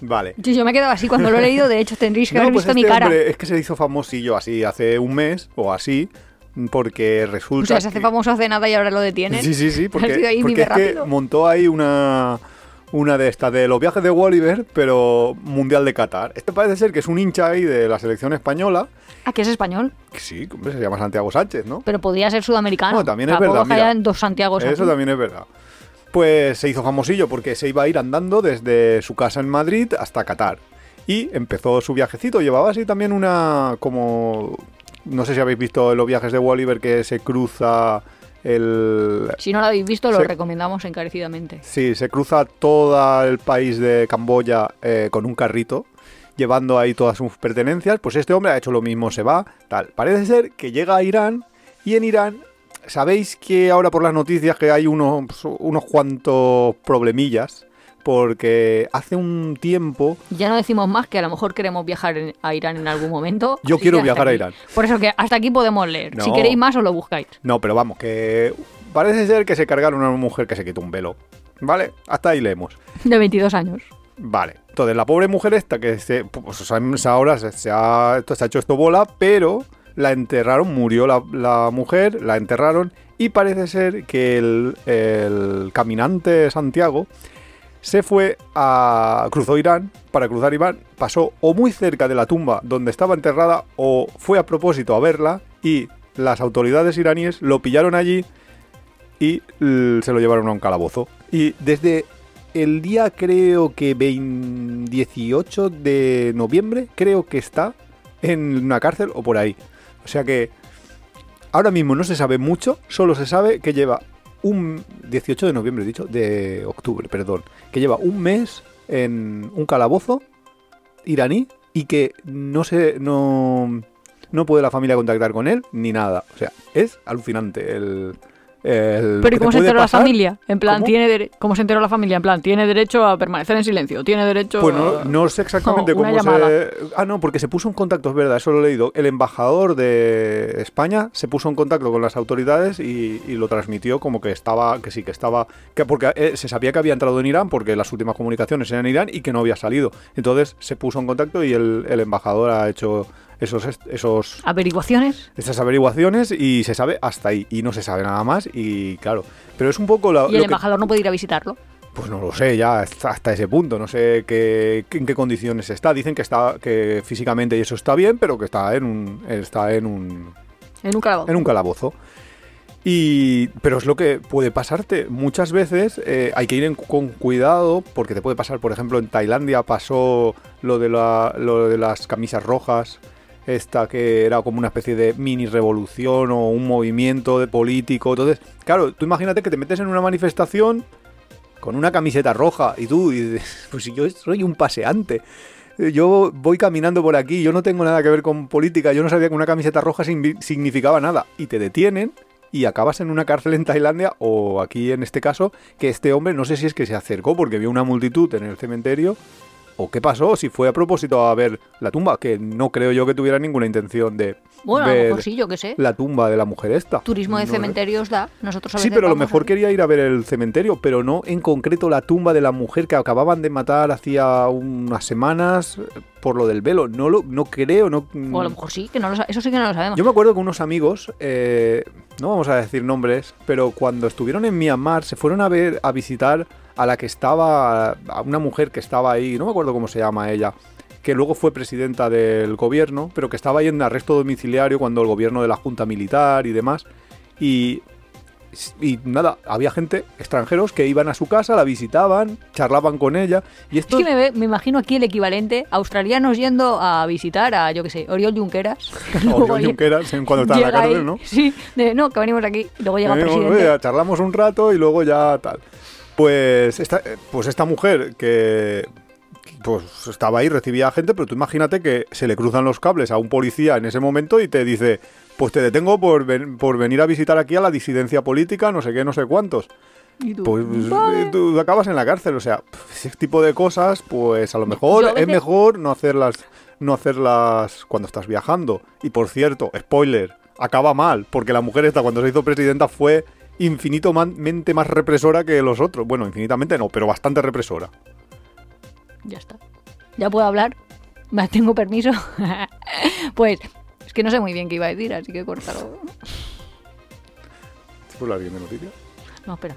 Vale. Sí, yo me he quedado así cuando lo he leído, de hecho tendréis que No, haber pues visto mi este cara. hombre es que se hizo famosillo así hace un mes o así, porque resulta O sea, se hace que- famoso hace nada y ahora lo detienen. Sí, sí, sí, porque, ahí es que montó ahí una, una de estas, de los viajes de Walliver, pero Mundial de Qatar. Este parece ser que es un hincha ahí de la selección española, Ah, que es español, sí, hombre, se llama Santiago Sánchez, ¿no? pero podría ser sudamericano. No, también es verdad, mira. dos Santiagos Eso aquí. también es verdad. Pues se hizo famosillo porque se iba a ir andando desde su casa en Madrid hasta Qatar. Y empezó su viajecito. Llevaba así también una como... No sé si habéis visto los viajes de Walliver que se cruza el... Si no lo habéis visto, lo recomendamos encarecidamente. Sí, se cruza todo el país de Camboya eh, con un carrito, llevando ahí todas sus pertenencias. Pues este hombre ha hecho lo mismo, se va, tal. Parece ser que llega a Irán y en Irán, sabéis que ahora por las noticias que hay unos, unos cuantos problemillas, porque hace un tiempo Ya no decimos más que a lo mejor queremos viajar en- a Irán en algún momento. Yo quiero viajar a. Irán. Por eso que hasta aquí podemos leer. Si queréis más, os lo buscáis. No, pero vamos, que parece ser que se cargaron a una mujer que se quitó un velo. ¿Vale? Hasta ahí leemos. De 22 años. Vale. Entonces, la pobre mujer esta que se, pues, ahora se, se ha, esto, se ha hecho esto bola, pero la enterraron, murió la, la mujer, la enterraron y parece ser que el, el caminante Santiago se fue a... cruzó Irán, para cruzar Irán, pasó o muy cerca de la tumba donde estaba enterrada o fue a propósito a verla y las autoridades iraníes lo pillaron allí y se lo llevaron a un calabozo. Y desde el día creo que 20 18 de noviembre creo que está en una cárcel o por ahí. O sea que ahora mismo no se sabe mucho, solo se sabe que lleva un 18 de noviembre, dicho, de octubre, perdón, que lleva un mes en un calabozo iraní y que no se no no puede la familia contactar con él ni nada. O sea, es alucinante el, Pero ¿y cómo se enteró la familia? En plan, ¿Cómo? tiene ¿cómo se enteró la familia? En plan, tiene derecho a permanecer en silencio, tiene derecho Pues no, a... no sé exactamente No, cómo llamada. se... Ah, no, porque se puso en contacto, es verdad, eso lo he leído. El embajador de España se puso en contacto con las autoridades y, y lo transmitió como que estaba, que sí, que estaba... Que porque eh, se sabía que había entrado en Irán porque las últimas comunicaciones eran en Irán y que no había salido. Entonces se puso en contacto y el, el embajador ha hecho esos, esos, ¿Averiguaciones? esas averiguaciones y se sabe hasta ahí. Y no se sabe nada más y claro. Pero es un poco la, Y el lo que- embajador no puede ir a visitarlo. pues no lo sé, ya hasta, ese punto. No sé qué, qué- en qué condiciones está. Dicen que está que físicamente y eso está bien, pero que está en un está en un En un calabozo. en un calabozo. Y pero es lo que puede pasarte muchas veces. eh, hay que ir en- con cuidado porque te puede pasar, por ejemplo, en Tailandia pasó lo de la, lo de las camisas rojas. Esta que era como una especie de mini revolución o un movimiento de político. Entonces, claro, tú imagínate que te metes en una manifestación con una camiseta roja y tú, dices, pues yo soy un paseante. Yo voy caminando por aquí, yo no tengo nada que ver con política, yo no sabía que una camiseta roja signi- significaba nada. Y te detienen y acabas en una cárcel en Tailandia o aquí en este caso, que este hombre no sé si es que se acercó porque vio una multitud en el cementerio o qué pasó, si fue a propósito a ver la tumba, que no creo yo que tuviera ninguna intención de Bueno, a lo mejor sí, yo qué sé. la tumba de la mujer esta. Turismo de No cementerios da. Nosotros a Sí, veces pero a lo vamos mejor quería ir a ver el cementerio, pero no en concreto la tumba de la mujer que acababan de matar hacía unas semanas eh, por lo del velo. No lo, no creo, no. O a lo mejor sí, que no lo eso sí que no lo sabemos. Yo me acuerdo que unos amigos, eh, no vamos a decir nombres, pero cuando estuvieron en Myanmar se fueron a ver, a visitar a la que estaba, a una mujer que estaba ahí, no me acuerdo cómo se llama ella, que luego fue presidenta del gobierno, pero que estaba ahí en arresto domiciliario cuando el gobierno de la Junta Militar y demás. Y Y nada, había gente, extranjeros, que iban a su casa, la visitaban, charlaban con ella. Y Es esto que me, me imagino aquí el equivalente, australianos yendo a visitar a, yo qué sé, Oriol Junqueras. Oriol Junqueras, en cuando estaba en la ahí, cárcel, ¿no? Sí, de, no, que venimos aquí. Luego llega Venimos, presidente. oye, charlamos un rato y luego ya tal. Pues esta, pues esta mujer que pues estaba ahí, recibía gente, pero tú imagínate que se le cruzan los cables a un policía en ese momento y te dice, pues te detengo por, ven- por venir a visitar aquí a la disidencia política, no sé qué, no sé cuántos. Y tú, Pues "Vale". eh, tú acabas en la cárcel, o sea, ese tipo de cosas, pues a lo mejor veces- es mejor no hacerlas, no hacerlas cuando estás viajando. Y por cierto, spoiler, acaba mal, porque la mujer esta cuando se hizo presidenta fue infinitamente más represora que los otros. Bueno, infinitamente no, pero bastante represora. Ya está. ¿Ya puedo hablar? ¿Me tengo permiso? pues es que no sé muy bien qué iba a decir, así que córtalo. Pues la siguiente noticia. No, espera.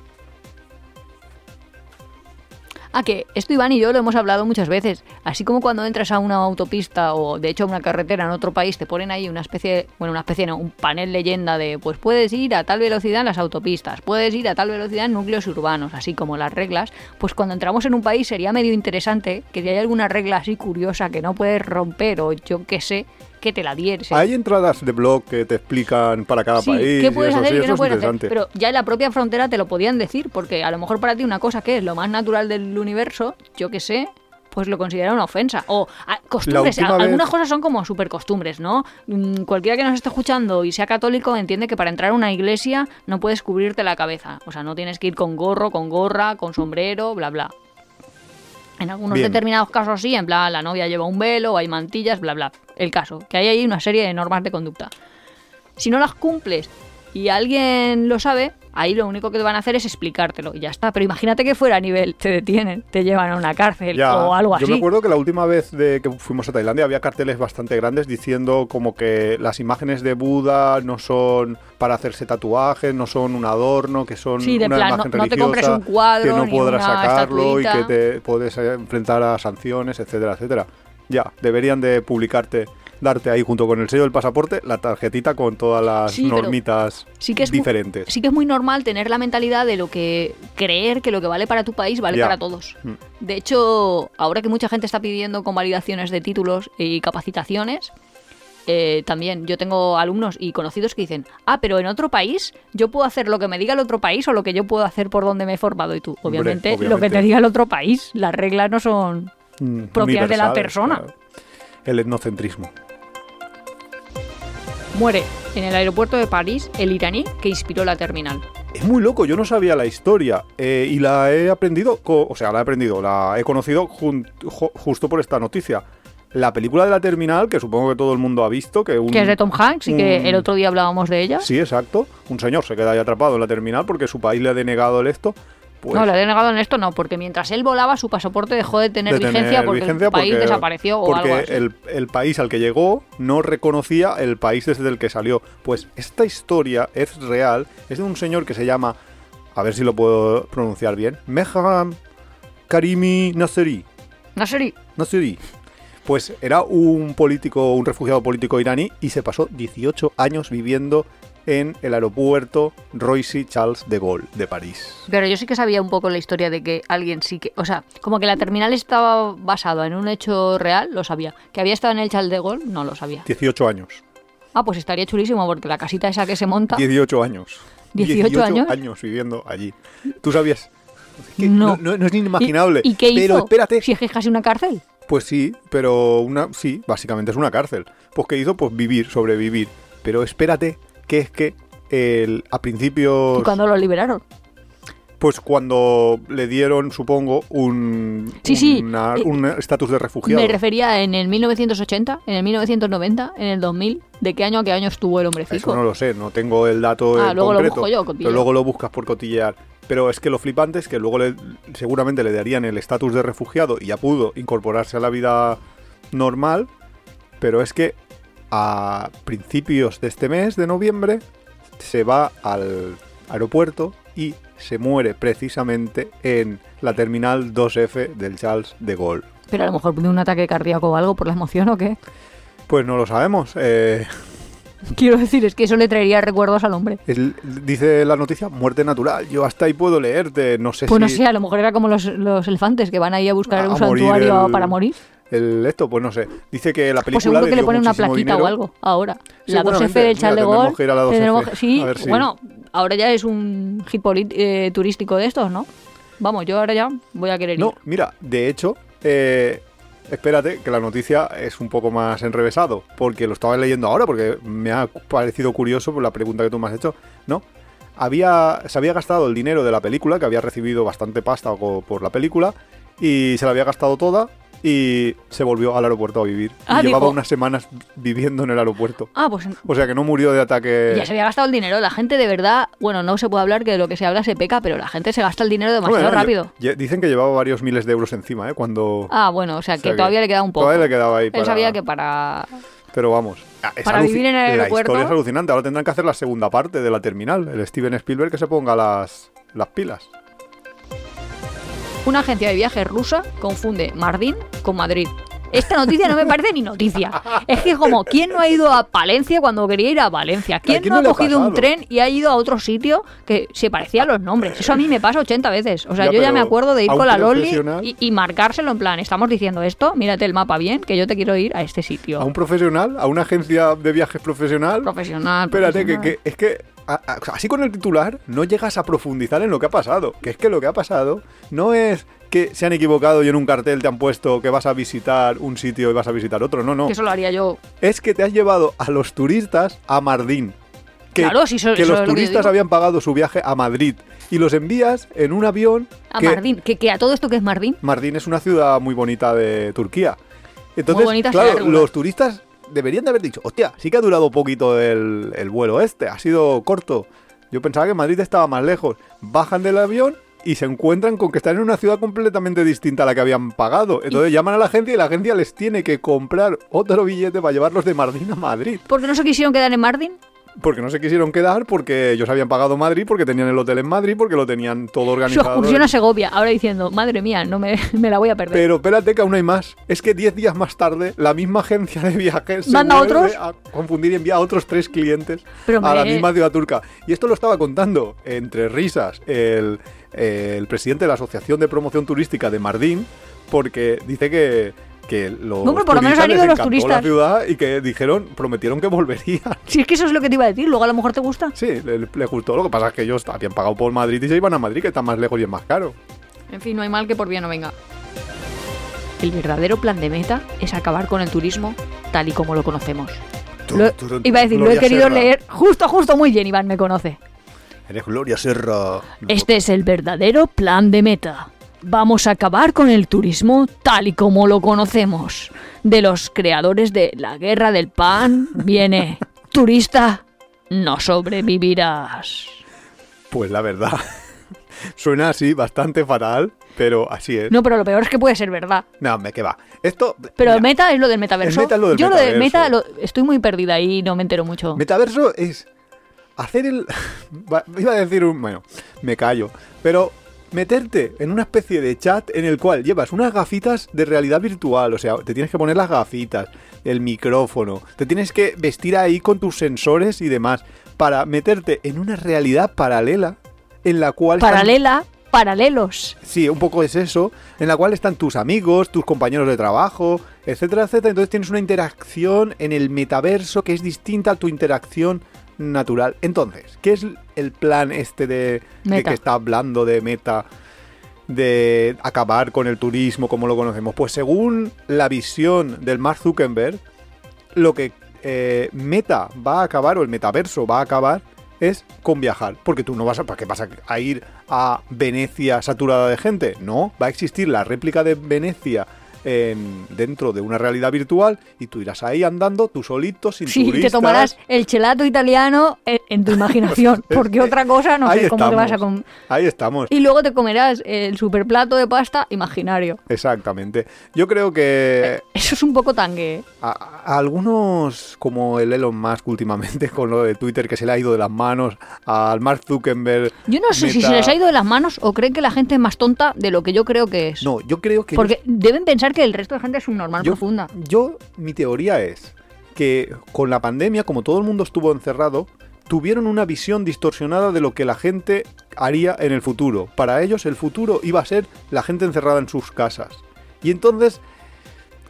Ah, que esto Iván y yo lo hemos hablado muchas veces. Así como cuando entras a una autopista o de hecho a una carretera en otro país, te ponen ahí una especie, bueno, una especie, no, un panel leyenda de, pues puedes ir a tal velocidad en las autopistas, puedes ir a tal velocidad en núcleos urbanos, así como las reglas. Pues cuando entramos en un país sería medio interesante que si hay alguna regla así curiosa que no puedes romper o yo qué sé, que te la diese. Hay entradas de blog que te explican para cada Sí, país. ¿qué y puedes eso, hacer sí, y qué eso no es puedes hacer? interesante. Pero ya en la propia frontera te lo podían decir, porque a lo mejor para ti una cosa que es lo más natural del universo, yo que sé, pues lo considera una ofensa. O ah, costumbres, vez- algunas cosas son como super costumbres, ¿no? Mm, Cualquiera que nos esté escuchando y sea católico entiende que para entrar a una iglesia no puedes cubrirte la cabeza. O sea, no tienes que ir con gorro, con gorra, con sombrero, bla, bla. En algunos Bien. determinados casos sí, en plan, la novia lleva un velo, hay mantillas, bla, bla. El caso, que hay ahí una serie de normas de conducta. Si no las cumples y alguien lo sabe, ahí lo único que te van a hacer es explicártelo y ya está. Pero imagínate que fuera a nivel, te detienen, te llevan a una cárcel Ya, o algo así. Yo me acuerdo que la última vez de que fuimos a Tailandia había carteles bastante grandes diciendo como que las imágenes de Buda no son para hacerse tatuajes, no son un adorno, que son Sí, de una plan, no- imagen no te compres religiosa, un cuadro que no podrás sacarlo y que te puedes enfrentar a sanciones, etcétera, etcétera. Ya, deberían de publicarte, darte ahí junto con el sello del pasaporte la tarjetita con todas las Sí, normitas sí que es mu- diferentes. Sí que es muy normal tener la mentalidad de lo que creer que lo que vale para tu país vale Ya. para todos. Mm. De hecho, ahora que mucha gente está pidiendo convalidaciones de títulos y capacitaciones, eh, también yo tengo alumnos y conocidos que dicen, ah, pero en otro país yo puedo hacer lo que me diga el otro país o lo que yo puedo hacer por donde me he formado. Y tú, Hombre, obviamente, lo que te diga el otro país, las reglas no son... Mm, propias de la persona. claro. El etnocentrismo. Muere en el aeropuerto de París el iraní que inspiró la terminal. Es muy loco, yo no sabía la historia eh, y la he aprendido, o sea, la he aprendido, la he conocido justo por esta noticia. La película de la terminal, que supongo que todo el mundo ha visto, que un... Que es de Tom Hanks y que un- el otro día hablábamos de ella. Sí, exacto. Un señor se queda ahí atrapado en la terminal porque su país le ha denegado el esto. Pues, no, le he denegado en esto no, porque mientras él volaba su pasaporte dejó de tener de vigencia porque vigencia el país porque- desapareció o porque algo así. El, el país al que llegó no reconocía el país desde el que salió. Pues esta historia es real, es de un señor que se llama, a ver si lo puedo pronunciar bien, Mehram Karimi Nasseri. Nasri, Nasseri. Pues era un político, un refugiado político iraní y se pasó 18 años viviendo en el aeropuerto Roissy Charles de Gaulle de París. Pero yo sí que sabía un poco la historia de que alguien sí que. O sea, como que la terminal estaba basada en un hecho real, lo sabía. Que había estado en el Charles de Gaulle, no lo sabía. 18 años. Ah, pues estaría chulísimo porque la casita esa que se monta. 18 años. 18 años. viviendo allí. ¿Tú sabías? Es que No. no, no es inimaginable. ¿Y, y qué hizo? Pero espérate. Si es que es casi una cárcel. Pues sí, pero una sí, básicamente es una cárcel. Pues ¿qué hizo? Pues vivir, sobrevivir. Pero espérate, que es que el, a principios... ¿Y cuando lo liberaron? Pues cuando le dieron, supongo, un Sí, sí, una- eh, un estatus de refugiado. Me refería en el 1980, en el 1990, en el 2000. ¿De qué año a qué año estuvo el hombre Eso no lo sé, no tengo el dato Ah, en luego lo busco yo, cotillear. pero luego lo buscas por cotillear. Pero es que lo flipante es que luego le- seguramente le darían el estatus de refugiado y ya pudo incorporarse a la vida normal, pero es que a principios de este mes, de noviembre, se va al aeropuerto y se muere precisamente en la terminal 2F del Charles de Gaulle. Pero a lo mejor de un ataque cardíaco o algo por la emoción o qué. Pues no lo sabemos. eh, Quiero decir, es que eso le traería recuerdos al hombre. El- dice la noticia muerte natural. Yo hasta ahí puedo leerte. No sé Pues no si sé, a lo mejor era como los, los elefantes que van ahí a buscar A- un santuario el- para morir. El esto, pues no sé. Dice que la película Pues seguro que le ponen una plaquita dinero. o algo ahora. Sí, la 2F seguramente. del Charles de Gaulle. que ir a la 2F, tendremos que- sí, a ver si- bueno, ahora ya es un hit eh, turístico de estos, ¿no? Vamos, yo ahora ya voy a querer ir. No, mira, de hecho, eh, espérate, que la noticia es un poco más enrevesado, porque lo estaba leyendo ahora, porque me ha parecido curioso por la pregunta que tú me has hecho, ¿no? Había, se había gastado el dinero de la película, que había recibido bastante pasta por la película, y se la había gastado toda, y se volvió al aeropuerto a vivir. Y Ah, llevaba digo- unas semanas viviendo en el aeropuerto. Ah, pues O sea que no murió de ataque. ya se había gastado el dinero. La gente de verdad, bueno, no se puede hablar que de lo que se habla se peca, pero la gente se gasta el dinero demasiado Bueno, rápido. Dicen que llevaba varios miles de euros encima, ¿eh? Cuando. Ah, bueno, o sea, o que todavía le queda un poco. Todavía le quedaba ahí. Él para- sabía que para... Pero vamos. es Para vivir en el La aeropuerto- historia es alucinante. Ahora tendrán que hacer la segunda parte de la terminal. El Steven Spielberg que se ponga las, las pilas. Una agencia de viajes rusa confunde Mardín con Madrid. Esta noticia no me parece ni noticia. Es que como, ¿quién no ha ido a Palencia cuando quería ir a Valencia? ¿Quién, no no ha cogido un tren y ha ido a otro sitio que se parecía a los nombres? Eso a mí me pasa 80 veces. O sea, Ya, yo ya me acuerdo de ir con la Loli y, y marcárselo en plan, estamos diciendo esto, mírate el mapa bien, que yo te quiero ir a este sitio. A un profesional, a una agencia de viajes profesional. Profesional. Espérate, que- es que a- a- así con el titular no llegas a profundizar en lo que ha pasado. Que es que lo que ha pasado no es que se han equivocado y en un cartel te han puesto que vas a visitar un sitio y vas a visitar otro. No, no. Que eso lo haría yo. Es que te has llevado a los turistas a Mardín. Que, Claro, sí, eso- que eso los que turistas habían pagado su viaje a Madrid y los envías en un avión. A que Mardín. Que, que a todo esto que es Mardín. Mardín es una ciudad muy bonita de Turquía. Entonces, bonita, será claro, los turistas deberían de haber dicho, hostia, sí que ha durado poquito el, el vuelo este, ha sido corto. Yo pensaba que Madrid estaba más lejos. Bajan del avión y se encuentran con que están en una ciudad completamente distinta a la que habían pagado. Entonces llaman a la agencia y la agencia les tiene que comprar otro billete para llevarlos de Mardín a Madrid. ¿Por qué no se quisieron quedar en Mardín? Porque no se quisieron quedar, porque ellos habían pagado Madrid, porque tenían el hotel en Madrid, porque lo tenían todo Su organizado. excursión a Segovia. Ahora diciendo, madre mía, no me, me la voy a perder. Pero espérate que aún hay más. Es que 10 días más tarde, la misma agencia de viajes se ¿Manda vuelve otros? a confundir y envía a otros tres clientes Pero, a la misma ciudad turca. Y esto lo estaba contando entre risas el, el presidente de la Asociación de Promoción Turística de Mardín, porque dice que, que los No, pero por lo menos turistas han ido les los turistas. la ciudad y que dijeron, prometieron que volverían. Si es que eso es lo que te iba a decir, luego a lo mejor te gusta. Sí, le, le gustó. Lo que pasa es que ellos habían pagado por Madrid y se iban a Madrid, que está más lejos y es más caro. En fin, no hay mal que por bien no venga. El verdadero plan de meta es acabar con el turismo tal y como lo conocemos. Lo- iba a decir, lo he querido Serra. leer justo, justo, muy bien, Iván me conoce. Eres Gloria Serra. Este es el verdadero plan de meta. Vamos a acabar con el turismo tal y como lo conocemos. De los creadores de La Guerra del Pan viene, turista, no sobrevivirás. Pues la verdad, suena así bastante fatal, pero así es. No, pero lo peor es que puede ser verdad. No, me que va. Esto. Pero el meta es lo del metaverso. El meta es lo del Yo lo del meta lo- estoy muy perdida ahí, no me entero mucho. Metaverso es hacer el. Iba a decir un. Bueno, me callo. Pero meterte en una especie de chat en el cual llevas unas gafitas de realidad virtual. O sea, te tienes que poner las gafitas, el micrófono, te tienes que vestir ahí con tus sensores y demás. Para meterte en una realidad paralela en la cual. están- Paralela, paralelos. Sí, un poco es eso, en la cual están tus amigos, tus compañeros de trabajo, etcétera, etcétera. Entonces tienes una interacción en el metaverso que es distinta a tu interacción natural. Entonces, ¿qué es el plan este de, que está hablando de meta? De acabar con el turismo como lo conocemos. Pues según la visión del Mark Zuckerberg, lo que eh, Meta va a acabar, o el metaverso va a acabar, es con viajar. Porque tú no vas a. ¿Para qué vas a, a ir a Venecia saturada de gente? No, va a existir la réplica de Venecia en- dentro de una realidad virtual y tú irás ahí andando, tú solito, sin Sí, turistas. te tomarás el chelato italiano en, en tu imaginación, porque otra cosa no Ahí sé cómo te vas a estamos. com- Ahí estamos. Y luego te comerás el superplato de pasta imaginario. Exactamente. Yo creo que Eso es un poco tangue. ¿eh? a, a algunos, como el Elon Musk últimamente, con lo de Twitter que se le ha ido de las manos, al Mark Zuckerberg. Yo no sé si se les ha ido de las manos o creen que la gente es más tonta de lo que yo creo que es. No, yo creo que. Porque deben pensar que el resto de gente es un normal yo, profunda. yo, mi teoría es que con la pandemia, como todo el mundo estuvo encerrado, tuvieron una visión distorsionada de lo que la gente haría en el futuro. Para ellos el futuro iba a ser la gente encerrada en sus casas. Y entonces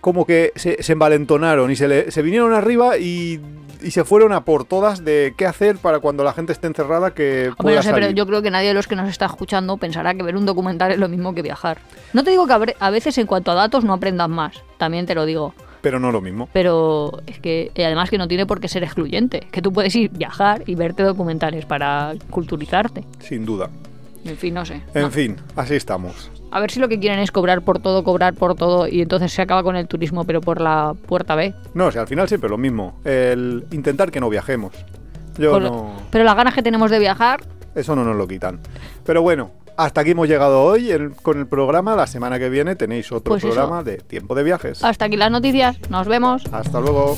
como que se, se envalentonaron y se, le- se vinieron arriba y, y se fueron a por todas de qué hacer para cuando la gente esté encerrada que pueda no sé, pero yo creo que nadie de los que nos está escuchando pensará que ver un documental es lo mismo que viajar. No te digo que a veces en cuanto a datos no aprendas más, también te lo digo. Pero no lo mismo. Pero es que, y además que no tiene por qué ser excluyente, que tú puedes ir viajar y verte documentales para culturizarte. Sin duda. En fin, no sé. En No. fin, así estamos. A ver si lo que quieren es cobrar por todo, cobrar por todo y entonces se acaba con el turismo, pero por la puerta B. No, o sea, al final siempre lo mismo. El intentar que no viajemos. Yo Por- no... Pero las ganas que tenemos de viajar, Eso no nos lo quitan. Pero bueno, hasta aquí hemos llegado hoy el- con el programa. La semana que viene tenéis otro Pues eso. programa de tiempo de viajes. hasta aquí las noticias. Nos vemos. Hasta luego.